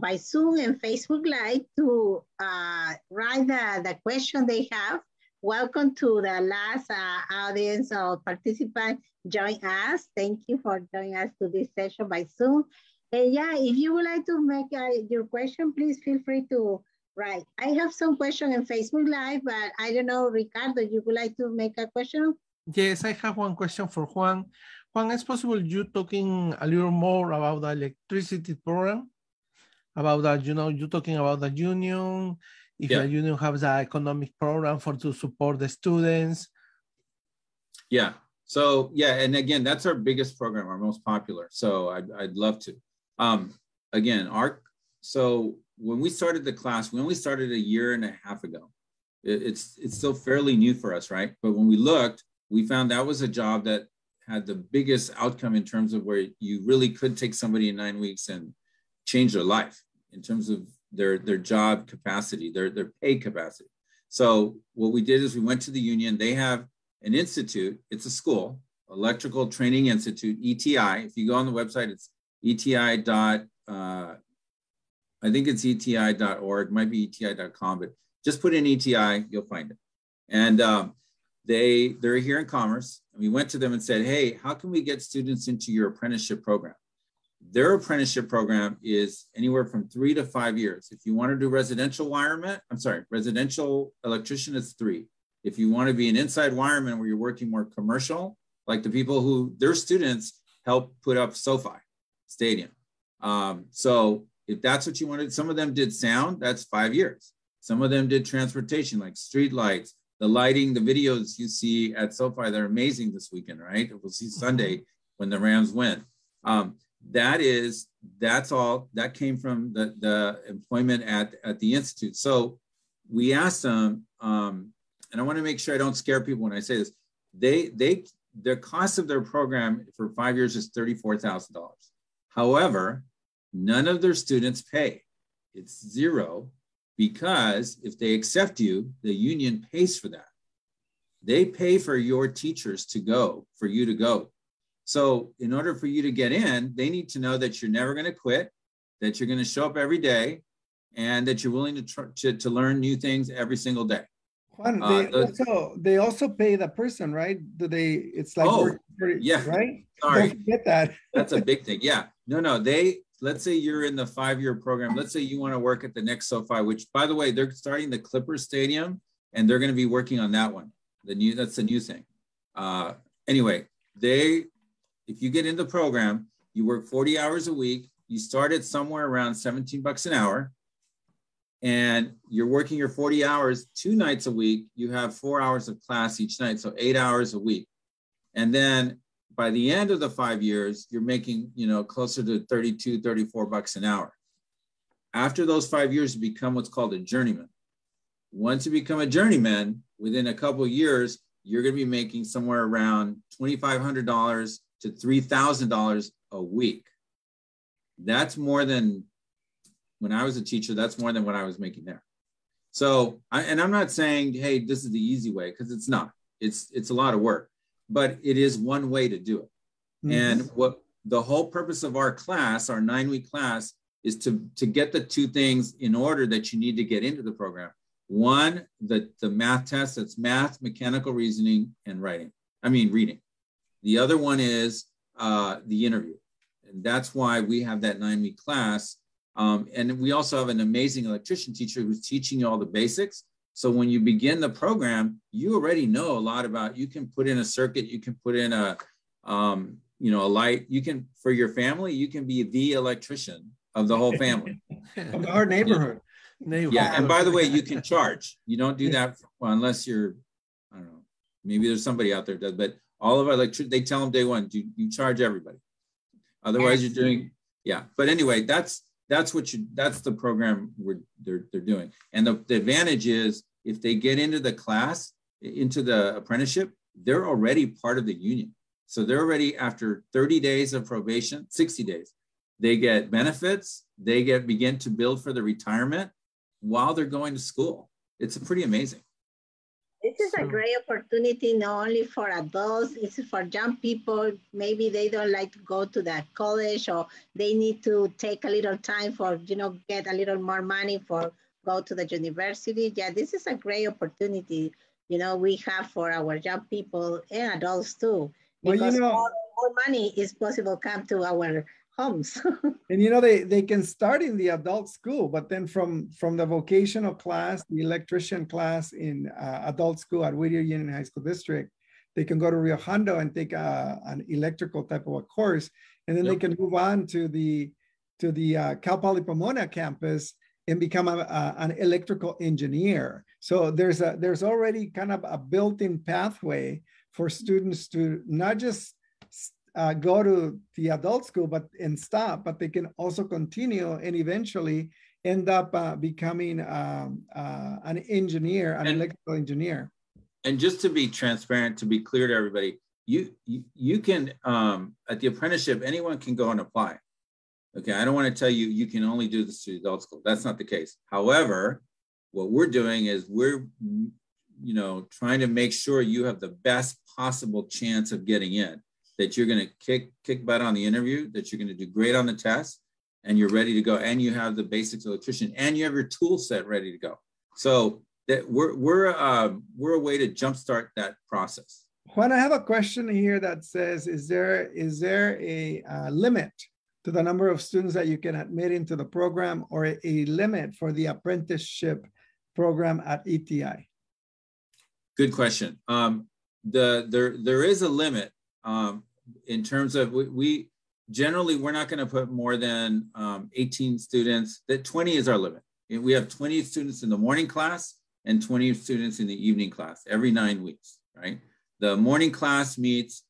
by Zoom and Facebook Live to uh, write the, the question they have. Welcome to the last uh, audience of participants join us. Thank you for joining us to this session by Zoom. And yeah, if you would like to make uh, your question, please feel free to write. I have some question in Facebook Live, but I don't know, Ricardo, you would like to make a question? Yes, I have one question for Juan. Juan, is possible you talking a little more about the electricity program? About that, you know, you're talking about the union, if yeah. the union has the economic program for to support the students. Yeah. So yeah, and again, that's our biggest program, our most popular. So I'd, I'd love to. Um, again, our so when we started the class, we only started a year and a half ago. It, it's it's still fairly new for us, right? But when we looked, we found that was a job that had the biggest outcome in terms of where you really could take somebody in nine weeks and change their life in terms of their their job capacity, their their pay capacity. So what we did is we went to the union. They have an institute. It's a school, Electrical Training Institute, ETI. If you go on the website, it's ETI dot. Uh, I think it's eti.org. Might be eti.com, but just put in ETI, you'll find it. And um, they they're here in Commerce. And we went to them and said, hey, how can we get students into your apprenticeship program? Their apprenticeship program is anywhere from three to five years. If you want to do residential wireman, I'm sorry, residential electrician, it's three. If you want to be an inside wireman where you're working more commercial, like the people who their students help put up SoFi Stadium. Um, so if that's what you wanted, some of them did sound, that's five years. Some of them did transportation, like street lights, the lighting, the videos you see at SoFi, they're amazing this weekend, right? We'll see Sunday when the Rams win. Um, that is, that's all, that came from the, the employment at, at the Institute. So we asked them, um, and I want to make sure I don't scare people when I say this, they, they, the cost of their program for five years is $34,000. However, none of their students pay. It's zero because if they accept you, the union pays for that. They pay for your teachers to go, for you to go. So, in order for you to get in, they need to know that you're never going to quit, that you're going to show up every day, and that you're willing to, tr- to, to learn new things every single day. Juan, uh, they also they also pay the person, right? Do they? It's like oh, yeah, right. Sorry, Don't forget that. [laughs] That's a big thing. Yeah, no, no, they let's say you're in the five-year program. Let's say you want to work at the next SoFi, which by the way, they're starting the Clippers Stadium, and they're going to be working on that one. The new that's the new thing. Uh, anyway, they if you get in the program, you work 40 hours a week. You start at somewhere around 17 bucks an hour, and you're working your 40 hours two nights a week. You have four hours of class each night, so eight hours a week. And then by the end of the five years, you're making, you know, closer to 32, 34 bucks an hour. After those five years, you become what's called a journeyman. Once you become a journeyman, within a couple years, you're going to be making somewhere around $2,500 to $3,000 a week. That's more than when I was a teacher, that's more than what I was making there. So, I, and I'm not saying, hey, this is the easy way, because it's not. It's it's a lot of work but it is one way to do it. Mm-hmm. And what the whole purpose of our class, our nine week class, is to, to get the two things in order that you need to get into the program. One, the, the math test, that's math, mechanical reasoning, and writing. I mean, reading. The other one is uh, the interview. And that's why we have that nine week class. Um, and we also have an amazing electrician teacher who's teaching you all the basics. So when you begin the program, you already know a lot about. You can put in a circuit. You can put in a, um, you know, a light. You can for your family. You can be the electrician of the whole family [laughs] of our neighborhood. yeah, and by the way, you can [laughs] charge. You don't do that well, unless you're, I don't know, maybe there's somebody out there does, but all of our electric, they tell them day one, you, you charge everybody. Otherwise, you're doing, yeah. But anyway, that's that's what you that's the program we're they're they're doing. And the, the advantage is if they get into the class, into the apprenticeship, they're already part of the union. So they're already after 30 days of probation, 60 days, they get benefits, they get begin to build for the retirement while they're going to school. It's pretty amazing. This is so, a great opportunity not only for adults, it's for young people. Maybe they don't like to go to the college or they need to take a little time for, you know, get a little more money for go to the university. Yeah, this is a great opportunity, you know, we have for our young people and adults too. Because well, you know, more, more money is possible come to our [laughs] and you know, they, they can start in the adult school, but then from, from the vocational class, the electrician class in uh, adult school at Whittier Union High School District, they can go to Rio Hondo and take a, an electrical type of a course. And then yep. they can move on to the, to the uh, Cal Poly Pomona campus and become a, a, an electrical engineer. So there's a there's already kind of a built-in pathway for students to not just uh, go to the adult school but and stop, but they can also continue and eventually end up uh, becoming um, uh, an engineer, an and, electrical engineer. And just to be transparent, to be clear to everybody, you you, you can um, at the apprenticeship, anyone can go and apply. Okay, I don't want to tell you you can only do this to adult school. That's not the case. However, what we're doing is we're you know trying to make sure you have the best possible chance of getting in that you're going to kick kick butt on the interview, that you're going to do great on the test, and you're ready to go, and you have the basics electrician, and you have your tool set ready to go. So that we're we're um, we're a way to jumpstart that process. Juan, I have a question here that says, is there is there a uh, limit to the number of students that you can admit into the program, or a, a limit for the apprenticeship program at ETI? Good question. Um, the there there is a limit um, in terms of we, we generally we're not going to put more than um, 18 students. That 20 is our limit. We have 20 students in the morning class and 20 students in the evening class every nine weeks. Right. The morning class meets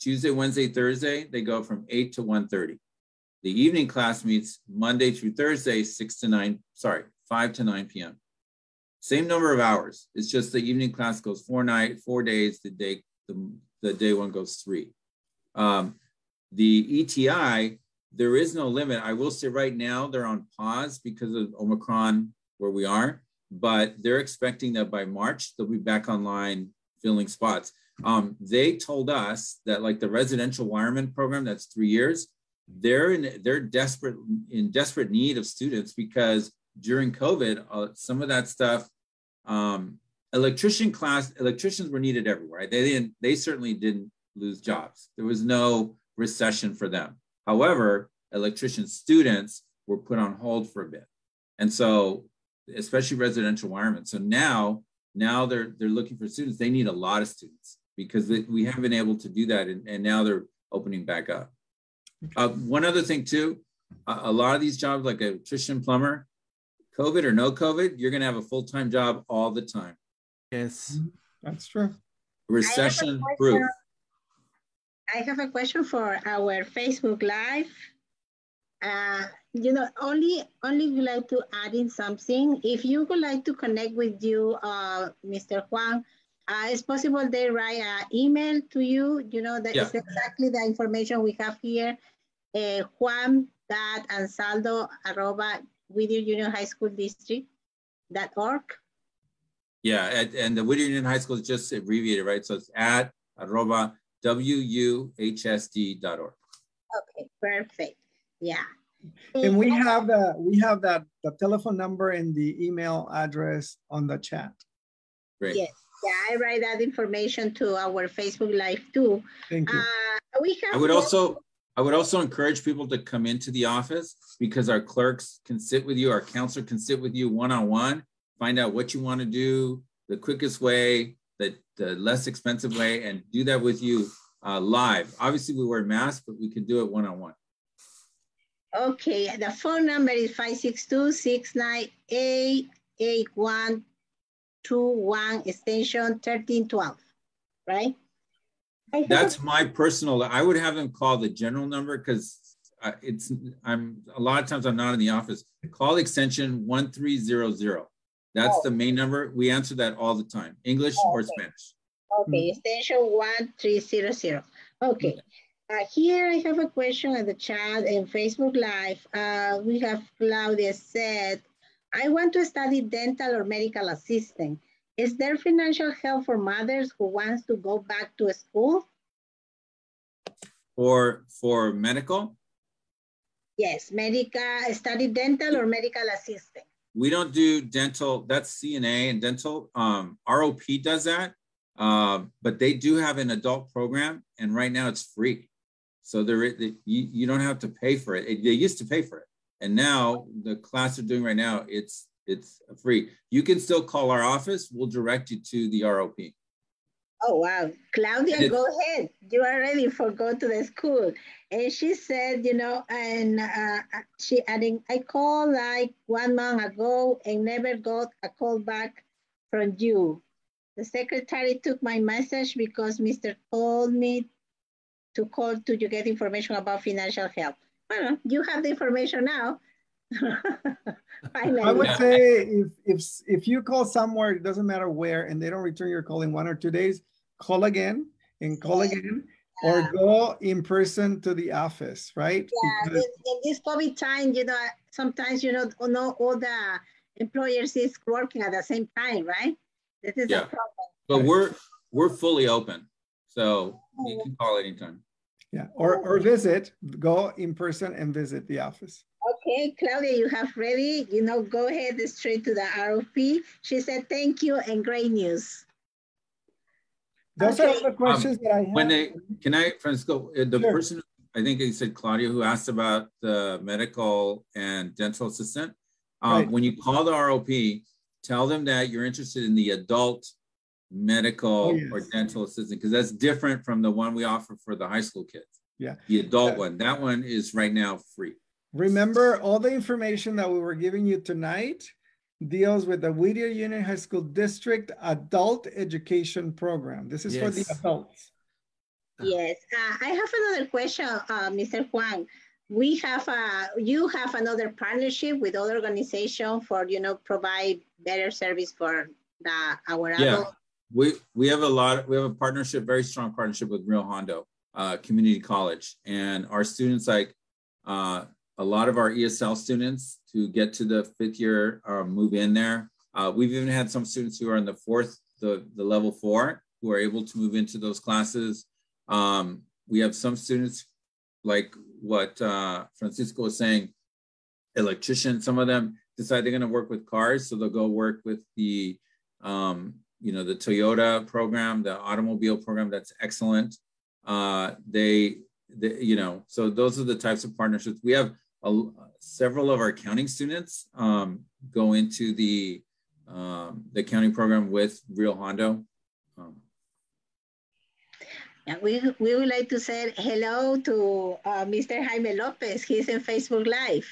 Tuesday, Wednesday, Thursday. They go from 8 to 1:30. The evening class meets Monday through Thursday, 6 to 9, sorry, 5 to 9 p.m. Same number of hours. It's just the evening class goes four night, four days. The day the, the day one goes three. Um, the ETI, there is no limit. I will say right now they're on pause because of Omicron where we are, but they're expecting that by March they'll be back online filling spots. Um, they told us that like the residential wireman program, that's three years, they're in they're desperate in desperate need of students because during COVID, uh, some of that stuff um, electrician class electricians were needed everywhere they didn't they certainly didn't lose jobs. There was no recession for them. However electrician students were put on hold for a bit. And so especially residential wiremen so now now they're they're looking for students. They need a lot of students because we haven't been able to do that and, and now they're opening back up. Uh, one other thing too a, a lot of these jobs like electrician plumber covid or no covid you're going to have a full-time job all the time Yes. Mm-hmm. That's true. Recession proof. I have a question for our Facebook Live. Uh, you know, only only would like to add in something. If you would like to connect with you, uh, Mr. Juan, uh, it's possible they write an email to you. You know, that yeah. is exactly the information we have here. Uh, Juan dot anzaldo arroba Whittier Union High School District dot org. Yeah, and, and the Whittier Union High School is just abbreviated, right? So it's at arroba wuhsd.org. Okay, perfect. Yeah. And we have the we have that the telephone number and the email address on the chat. Great. Yes. Yeah, I write that information to our Facebook Live too. Thank you. Uh, we have I would also I would also encourage people to come into the office because our clerks can sit with you, our counselor can sit with you one on one find out what you want to do the quickest way, the, the less expensive way, and do that with you uh, live. Obviously, we wear masks, but we can do it one on one. Okay, the phone number is 562-698-8121, extension 1312, right? That's my personal, I would have them call the general number because uh, it's, I'm, a lot of times I'm not in the office. Call extension 1300. That's oh. the main number. We answer that all the time, English oh, or Spanish. Okay, mm-hmm. extension 1300. Okay. Uh, here I have a question at the chat and Facebook Live. Uh, we have Claudia said, I want to study dental or medical assistant. Is there financial help for mothers who wants to go back to school? For, for medical? Yes, medical, study dental or medical assistant. We don't do dental, that's CNA and dental. Um, ROP does that, uh, but they do have an adult program and right now it's free. So there, you, you don't have to pay for it. They used to pay for it. And now the class they're doing right now, it's it's free. You can still call our office. We'll direct you to the ROP. Oh, wow. Claudia, go ahead. You are ready for go to the school. And she said, you know, and uh, she adding, I called like one month ago and never got a call back from you. The secretary took my message because Mr. told me to call to you get information about financial help. Well, you have the information now. [laughs] [laughs] I would say if, if if you call somewhere, it doesn't matter where, and they don't return your call in one or two days, call again and call again, yeah. or go in person to the office, right? Yeah, because in this COVID time, you know, sometimes you know, not all the employers is working at the same time, right? This is yeah. a problem. But we're we're fully open, so you can call anytime. Yeah, or, or visit, go in person and visit the office. Okay, Claudia, you have ready. You know, go ahead straight to the ROP. She said, thank you and great news. Those okay. are the questions um, that I have. When they, can I, Francisco, uh, the sure. person, I think you said Claudia, who asked about the medical and dental assistant. Um, right. When you call the ROP, tell them that you're interested in the adult medical oh, yes. or dental assistant because that's different from the one we offer for the high school kids. Yeah. The adult yeah. one. That one is right now free. Remember all the information that we were giving you tonight deals with the Whittier Union High School District Adult Education Program. This is yes. for the adults. Yes, uh, I have another question, uh, Mr. Juan. We have a, uh, you have another partnership with other organization for, you know, provide better service for the, our yeah. adult we we have a lot. We have a partnership, very strong partnership with Rio Hondo uh, Community College, and our students, like uh, a lot of our ESL students, to get to the fifth year, uh, move in there. Uh, we've even had some students who are in the fourth, the the level four, who are able to move into those classes. Um, we have some students, like what uh, Francisco was saying, electrician. Some of them decide they're going to work with cars, so they'll go work with the um, you know, the Toyota program, the automobile program, that's excellent. Uh, they, they, you know, so those are the types of partnerships. We have a, several of our accounting students um, go into the, um, the accounting program with Rio Hondo. Um, yeah, we, we would like to say hello to uh, Mr. Jaime Lopez. He's in Facebook Live.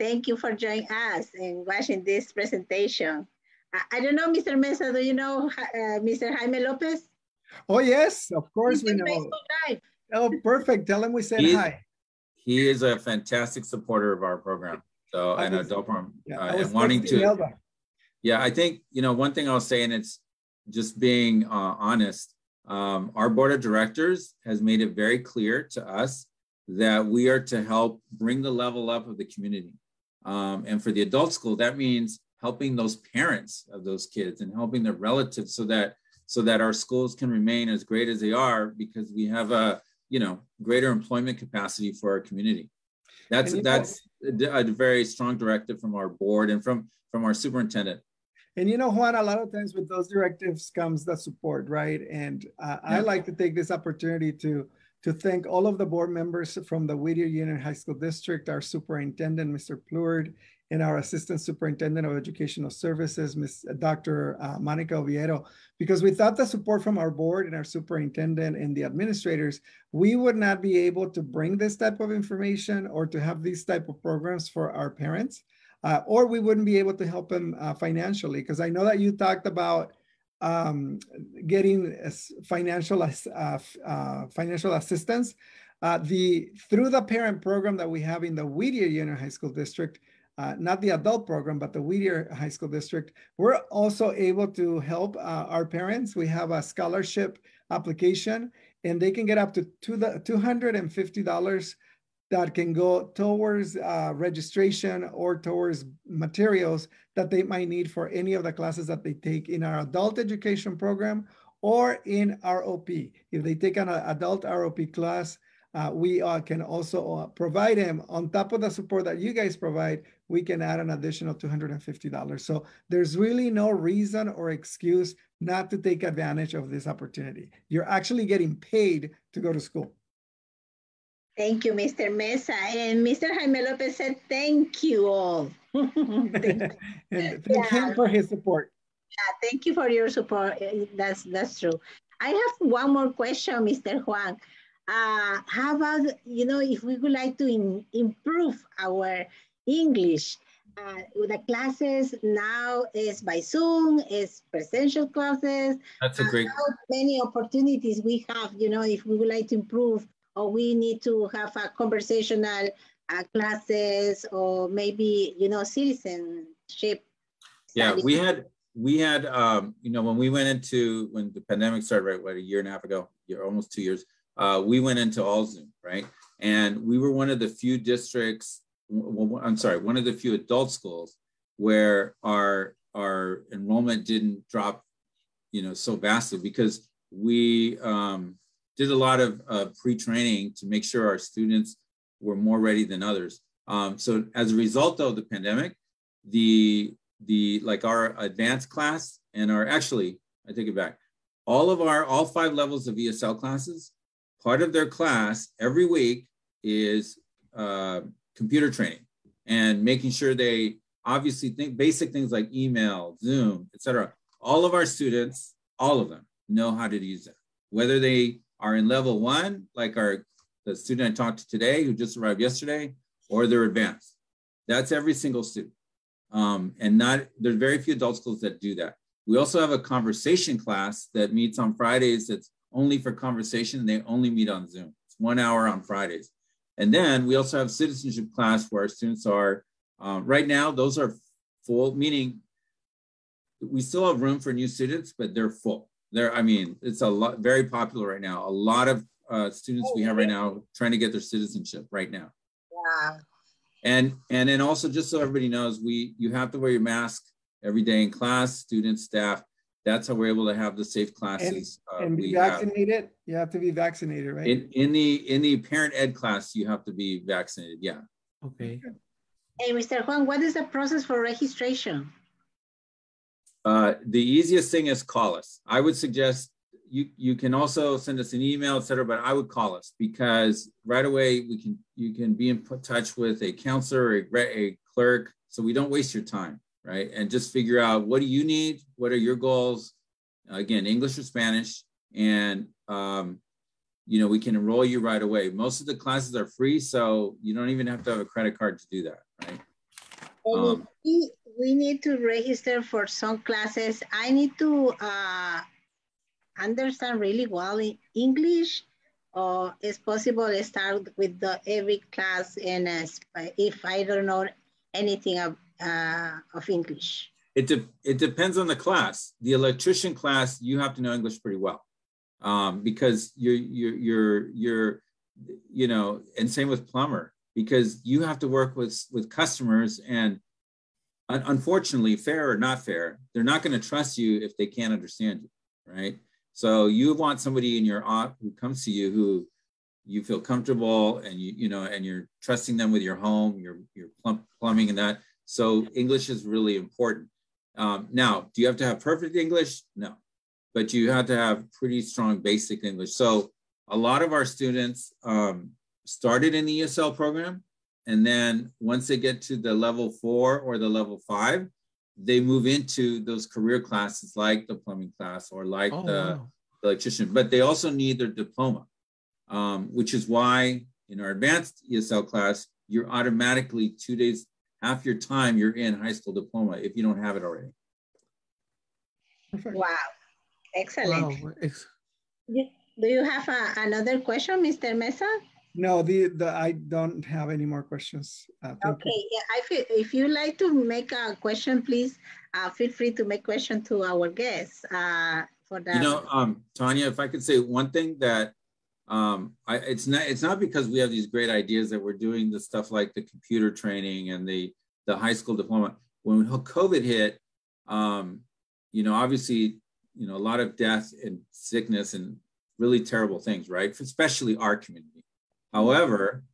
Thank you for joining us and watching this presentation. I, don't know, Mr. Mesa, do you know uh, Mr. Jaime Lopez? Oh, yes, of course He's we know. Oh, perfect. Tell him we said he, hi. He is a fantastic supporter of our program. So, I and was, adult program. Yeah, uh, and wanting to. Elba. Yeah, I think, you know, one thing I'll say, and it's just being uh, honest, um, our board of directors has made it very clear to us that we are to help bring the level up of the community. Um, and for the adult school, that means helping those parents of those kids and helping their relatives so that so that our schools can remain as great as they are because we have a you know greater employment capacity for our community. That's that's know, a, very strong directive from our board and from from our superintendent. And you know juan a lot of times with those directives comes the support right? And uh, yeah. i like to take this opportunity to to thank all of the board members from the Whittier Union High School District, our superintendent, Mr. Plourde, and our Assistant Superintendent of Educational Services, Ms. Dr. Uh, Monica Oviedo, because without the support from our board and our superintendent and the administrators, we would not be able to bring this type of information or to have these type of programs for our parents, uh, or we wouldn't be able to help them uh, financially. Because I know that you talked about um, getting financial uh, uh, financial assistance. Uh, the through the parent program that we have in the Whittier Union High School District, uh, not the adult program, but the Whittier High School District, we're also able to help uh, our parents. We have a scholarship application and they can get up to two, $250 that can go towards uh, registration or towards materials that they might need for any of the classes that they take in our adult education program or in ROP. If they take an adult ROP class, uh, we uh, can also uh, provide them on top of the support that you guys provide, we can add an additional $250. So there's really no reason or excuse not to take advantage of this opportunity. You're actually getting paid to go to school. Thank you, Mr. Mesa. And Mr. Jaime Lopez said, thank you all. [laughs] thank and thank yeah. him for his support. Yeah, thank you for your support. That's, that's true. I have one more question, Mr. Juan. Uh, how about, you know, if we would like to in, improve our English, uh, the classes now is by Zoom, is presential classes. That's a great. How many opportunities we have, you know, if we would like to improve, or we need to have a conversational uh, classes, or maybe you know, citizenship. Yeah, we had we had um, you know when we went into when the pandemic started, right, what a year and a half ago, year almost two years uh, we went into all Zoom, right? And we were one of the few districts, I'm sorry, one of the few adult schools where our our enrollment didn't drop, you know, so vastly because we um, did a lot of uh, pre-training to make sure our students were more ready than others. Um, so as a result of the pandemic, the the like our advanced class and our actually, I take it back, all of our all five levels of ESL classes part of their class every week is uh, computer training and making sure they obviously think basic things like email, Zoom, etc. All of our students, all of them, know how to use that. Whether they are in level one, like our the student I talked to today who just arrived yesterday, or they're advanced. That's every single student. Um, and not there's very few adult schools that do that. We also have a conversation class that meets on Fridays that's only for conversation. They only meet on Zoom. It's one hour on Fridays. And then we also have citizenship class where our students are, uh, right now, those are full, meaning we still have room for new students, but they're full. They're, I mean, it's a lot, very popular right now. A lot of uh, students we have right now trying to get their citizenship right now. Yeah. And, and then also just so everybody knows, we, you have to wear your mask every day in class, students, staff, that's how we're able to have the safe classes. And, uh, and be vaccinated. Have. You have to be vaccinated, right? In, in the in the parent ed class, you have to be vaccinated. Yeah. Okay. Hey, Mr. Juan, what is the process for registration? Uh, the easiest thing is call us. I would suggest you you can also send us an email, etc. But I would call us because right away we can you can be in touch with a counselor, a, a clerk, so we don't waste your time right? And just figure out what do you need? What are your goals? Again, English or Spanish. And, um, you know, we can enroll you right away. Most of the classes are free, so you don't even have to have a credit card to do that, right? Um, we, we need to register for some classes. I need to uh, understand really well in English or it's possible to start with the every class and uh, if I don't know anything of, uh, of English? It, de it depends on the class. The electrician class, you have to know English pretty well um, because you're, you're, you're, you're, you know, and same with plumber because you have to work with, with customers and unfortunately, fair or not fair, they're not going to trust you if they can't understand you, right? So you want somebody in your op who comes to you who you feel comfortable and you you know and you're trusting them with your home, your your plum plumbing and that. So English is really important. Um, now, do you have to have perfect English? No, but you have to have pretty strong basic English. So a lot of our students um, started in the ESL program. And then once they get to the level four or the level five, they move into those career classes like the plumbing class or like oh, the, wow. the, electrician, but they also need their diploma, um, which is why in our advanced ESL class, you're automatically two days, half your time, you're in high school diploma if you don't have it already. Wow, excellent. Wow. Do you have a, another question, Mr. Mesa? No, the, the I don't have any more questions. Uh, okay, you. yeah, I feel, if you like to make a question, please uh, feel free to make question to our guests. Uh, for that. You know, um, Tanya, if I could say one thing that um, I, it's not it's not because we have these great ideas that we're doing the stuff like the computer training and the the high school diploma. When COVID hit, um, you know, obviously, you know, a lot of death and sickness and really terrible things, right? Especially our community. Mm-hmm. However,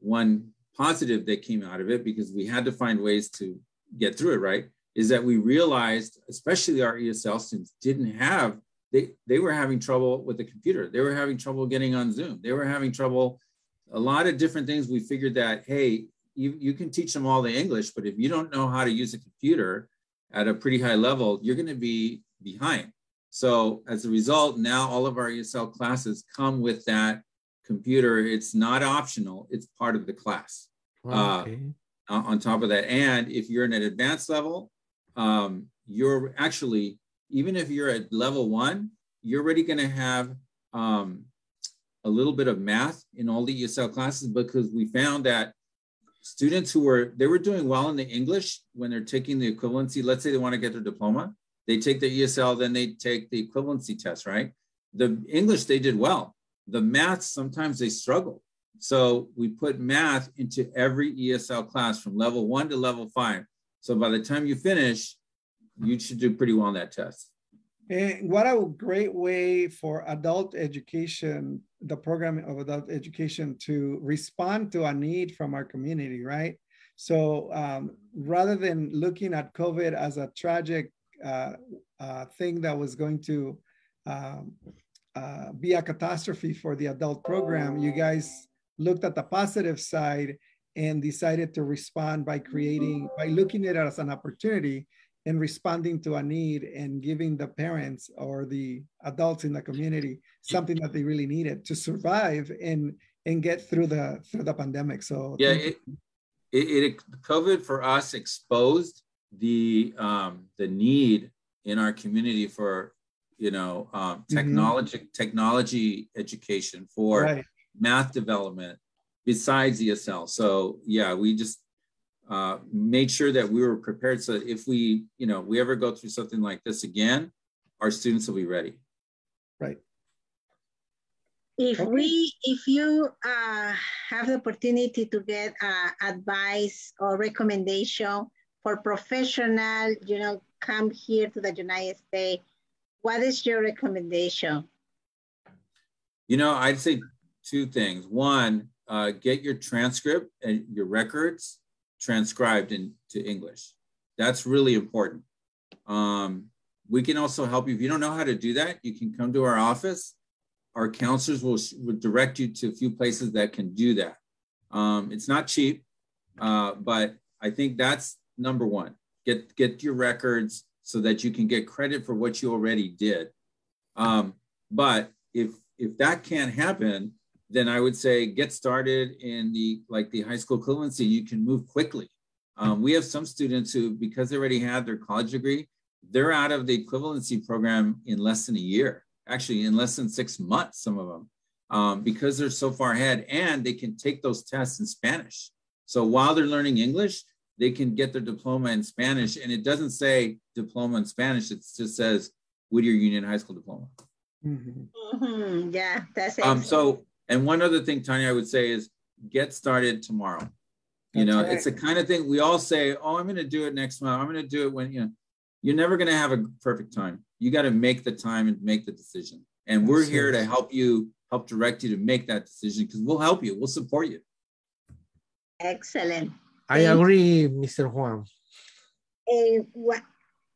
one positive that came out of it, because we had to find ways to get through it, right, is that we realized, especially our ESL students didn't have, they, they were having trouble with the computer. They were having trouble getting on Zoom. They were having trouble, a lot of different things. We figured that, hey, you, you can teach them all the English, but if you don't know how to use a computer at a pretty high level, you're going to be behind. So as a result, now all of our ESL classes come with that computer. It's not optional, it's part of the class. Uh, okay. Uh, on top of that, and if you're in an advanced level, um, you're actually, even if you're at level one, you're already going to have um, a little bit of math in all the ESL classes because we found that students who were, they were doing well in the English when they're taking the equivalency, let's say they want to get their diploma, they take the ESL, then they take the equivalency test, right? The English, they did well. The math, sometimes they struggle. So we put math into every ESL class from level one to level five. So by the time you finish, you should do pretty well on that test. And what a great way for adult education, the program of adult education to respond to a need from our community, right? So um, rather than looking at COVID as a tragic uh, uh, thing that was going to um, uh, be a catastrophe for the adult program, you guys looked at the positive side and decided to respond by creating, by looking at it as an opportunity and responding to a need and giving the parents or the adults in the community something that they really needed to survive and and get through the through the pandemic. So yeah, it, it, it, COVID for us exposed the um, the need in our community for you know um, technology mm-hmm. technology education for right. math development besides ESL. So yeah, we just uh, made sure that we were prepared so if we you know we ever go through something like this again, our students will be ready. Right. If okay. we, if you uh, have the opportunity to get uh, advice or recommendation for professional, you know, come here to the United States, what is your recommendation? You know, I'd say two things. One, uh, get your transcript and your records transcribed into English. That's really important. Um, we can also help you. If you don't know how to do that, you can come to our office. Our counselors will, will direct you to a few places that can do that. Um, it's not cheap, uh, but I think that's number one. Get get your records so that you can get credit for what you already did. Um, but if if that can't happen, then I would say get started in the like the high school equivalency. You can move quickly. Um, we have some students who, because they already had their college degree, they're out of the equivalency program in less than a year. Actually, in less than six months, some of them, um, because they're so far ahead, and they can take those tests in Spanish. So while they're learning English, they can get their diploma in Spanish. And it doesn't say diploma in Spanish, it just says Whittier Union High School diploma. Mm-hmm. Mm-hmm. Yeah, that's it. Um, so, and one other thing, Tanya, I would say is get started tomorrow. You know, right. it's the kind of thing we all say, oh, I'm going to do it next month. I'm going to do it when, you know, you're never going to have a perfect time. You got to make the time and make the decision. And we're here to help you, help direct you to make that decision because we'll help you. We'll support you. Excellent. I agree, Mr. Juan. What,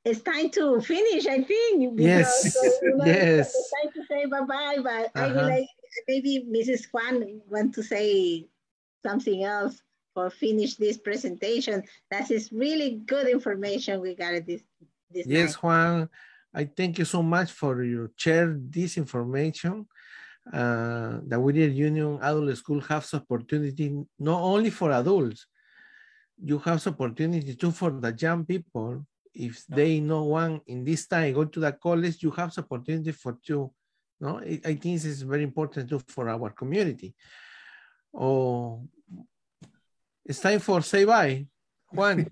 it's time to finish, I think. Because, yes. You [laughs] know, yes. It's time to say bye bye, but uh -huh. I like maybe Mrs. Juan want to say something else or finish this presentation. That is really good information we got this. this yes. Juan, I thank you so much for your share this information. Uh, the Whittier Union Adult School has opportunity not only for adults, you have opportunity too for the young people. If they know one in this time, go to the college, you have opportunity for two. No, I I think this is very important too for our community. Oh, it's time for say bye, Juan.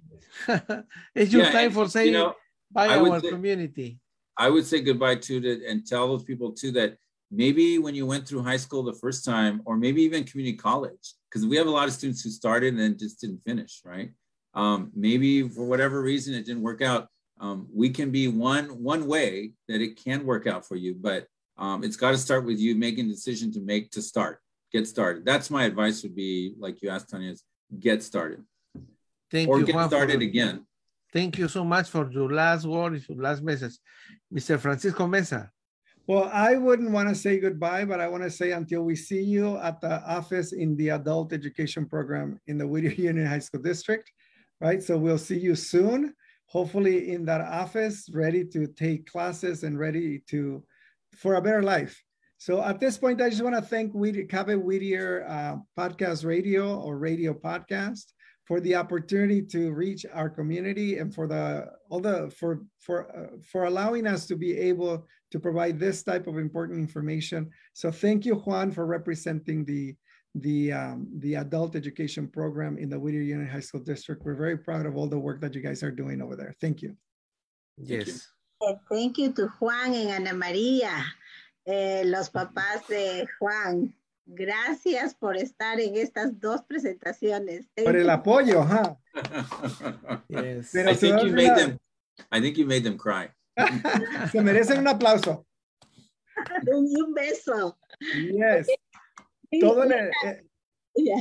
[laughs] [laughs] it's your Yeah, time for you know, bye I our say- community. I would say goodbye to it and tell those people too that maybe when you went through high school the first time, or maybe even community college, because we have a lot of students who started and then just didn't finish, right? Um, maybe for whatever reason it didn't work out. Um, we can be one one way that it can work out for you, but um, it's got to start with you making a decision to make to start, get started. That's my advice would be like you asked Tanya, is get started Thank or you, get Juan, for- started again. Thank you so much for your last word, your last message. Mr. Francisco Mesa. Well, I wouldn't want to say goodbye, but I want to say until we see you at the office in the adult education program in the Whittier [laughs] Union High School District, right? So we'll see you soon, hopefully in that office, ready to take classes and ready to, for a better life. So at this point, I just want to thank Whittier, Cabe Whittier uh, Podcast Radio or Radio Podcast for the opportunity to reach our community and for the all the for for uh, for allowing us to be able to provide this type of important information. So thank you, Juan, for representing the the um, the adult education program in the Whittier Union High School District. We're very proud of all the work that you guys are doing over there. Thank you. Thank Yes. Eh, Thank you to Juan and Ana María, eh, los papás de Juan. Gracias por estar en estas dos presentaciones. Por el apoyo. Yes. [laughs] Pero I se think you made them. I think you made them cry. [laughs] Se merecen un aplauso. [laughs] Y un beso. Yes. Sí, Todo, eh, yeah.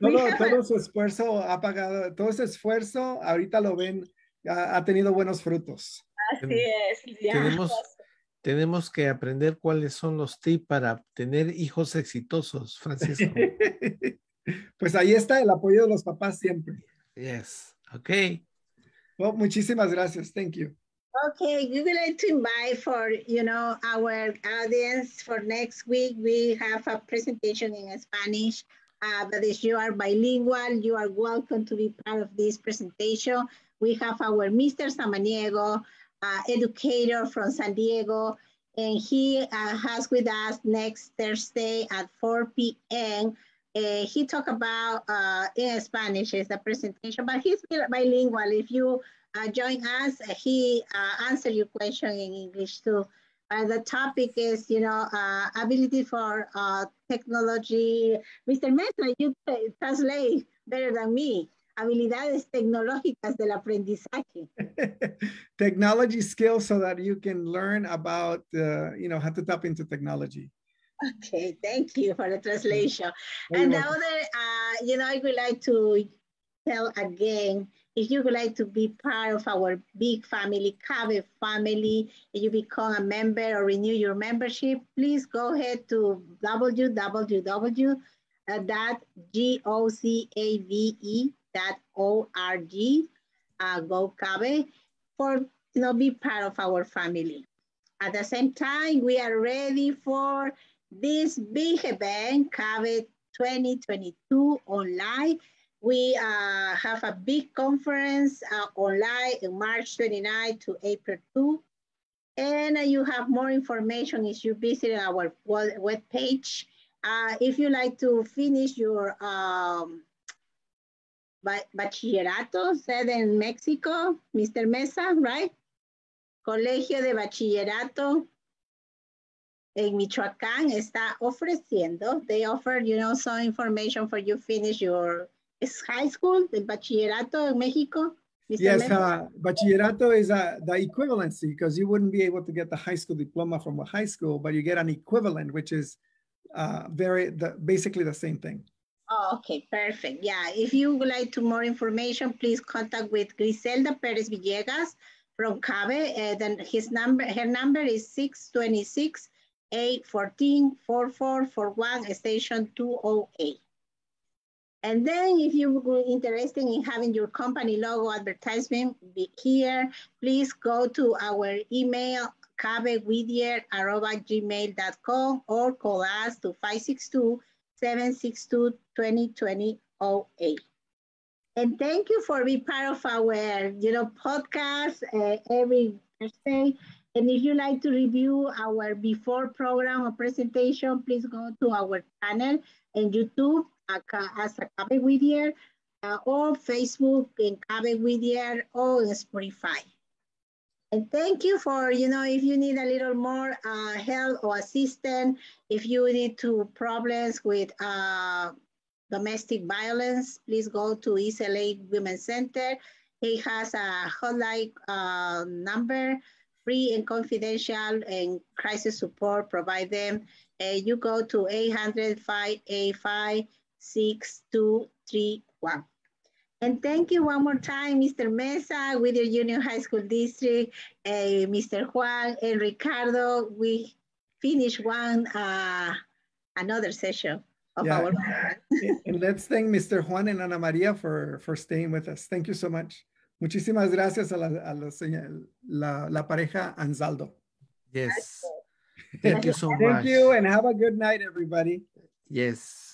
Todo, su esfuerzo ha pagado, todo ese esfuerzo ahorita lo ven, ha, ha tenido buenos frutos. Así es. ya. Tenemos, tenemos que aprender cuáles son los tips para tener hijos exitosos, Francisco. [laughs] Pues ahí está el apoyo de los papás siempre. Yes. Okay. Well, muchísimas gracias. Thank you. Okay, we would like to invite for, you know, our audience for next week. We have a presentation in Spanish. Uh, but if you are bilingual, you are welcome to be part of this presentation. We have our Mr. Samaniego, uh, educator from San Diego, and he uh, has with us next Thursday at 4 p.m. Uh, he talked about in Spanish is the presentation, but he's bilingual. If you uh, join us, he uh, answer your question in English too. The topic is, you know, uh, ability for uh, technology. Mr. Mesa, you translate better than me. Habilidades tecnológicas del aprendizaje. [laughs] technology skills so that you can learn about, uh, you know, how to tap into technology. Okay, thank you for the translation. [laughs] Very and the other, uh, you know, I would like to tell again, if you would like to be part of our big family, Cabe family, and you become a member or renew your membership, please go ahead to www.gocabe.org, uh, go Cabe, for, you know, be part of our family. At the same time, we are ready for this big event, CABE 2022 online. We uh, have a big conference uh, online in March 29 to April 2. And uh, you have more information if you visit our web page. Uh, if you like to finish your um, ba- bachillerato, said in Mexico, Mr. Mesa, right? Colegio de Bachillerato en Michoacán está ofreciendo. They offer, you know, some information for you finish your high school, the bachillerato in Mexico. Mr. Yes, uh, bachillerato is uh, the equivalency because you wouldn't be able to get the high school diploma from a high school, but you get an equivalent, which is uh, very the, basically the same thing. Okay, perfect. Yeah, if you would like to more information, please contact with Griselda Perez Villegas from CABE. Uh, then his number, her number is 626 814-4441, station 208. And then if you're interested in having your company logo advertisement be here, please go to our email, cabewhittier@gmail.com or call us to 562-762-2020-08. And thank you for being part of our, you know, podcast uh, every Thursday. And if you like to review our before program or presentation, please go to our channel and YouTube as a Cabe Whittier uh, or Facebook in Cabe Whittier or Spotify. And thank you for, you know, if you need a little more uh, help or assistance, if you need to problems with uh, domestic violence, please go to ESLA Women's Center. It has a hotline uh, number, free and confidential, and crisis support provide them. Uh, you go to 800 585 6231. And thank you one more time, Mr. Mesa, with your Union High School District, uh, Mr. Juan and Ricardo. We finished one, uh, another session of yeah. our And let's thank Mr. Juan and Ana Maria for, for staying with us. Thank you so much. Muchísimas gracias a la, a la, la, la pareja Anzaldo. Yes. Thank you so much. Thank you and have a good night, everybody. Yes.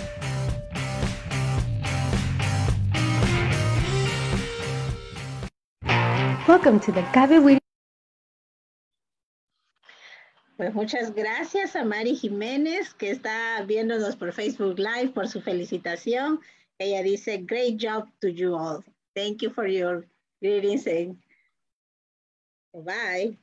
Welcome to the Cabe. Pues muchas gracias a Mari Jiménez, que está viéndonos por Facebook Live, por su felicitación. Ella dice, great job to you all. Thank you for your greetings bye.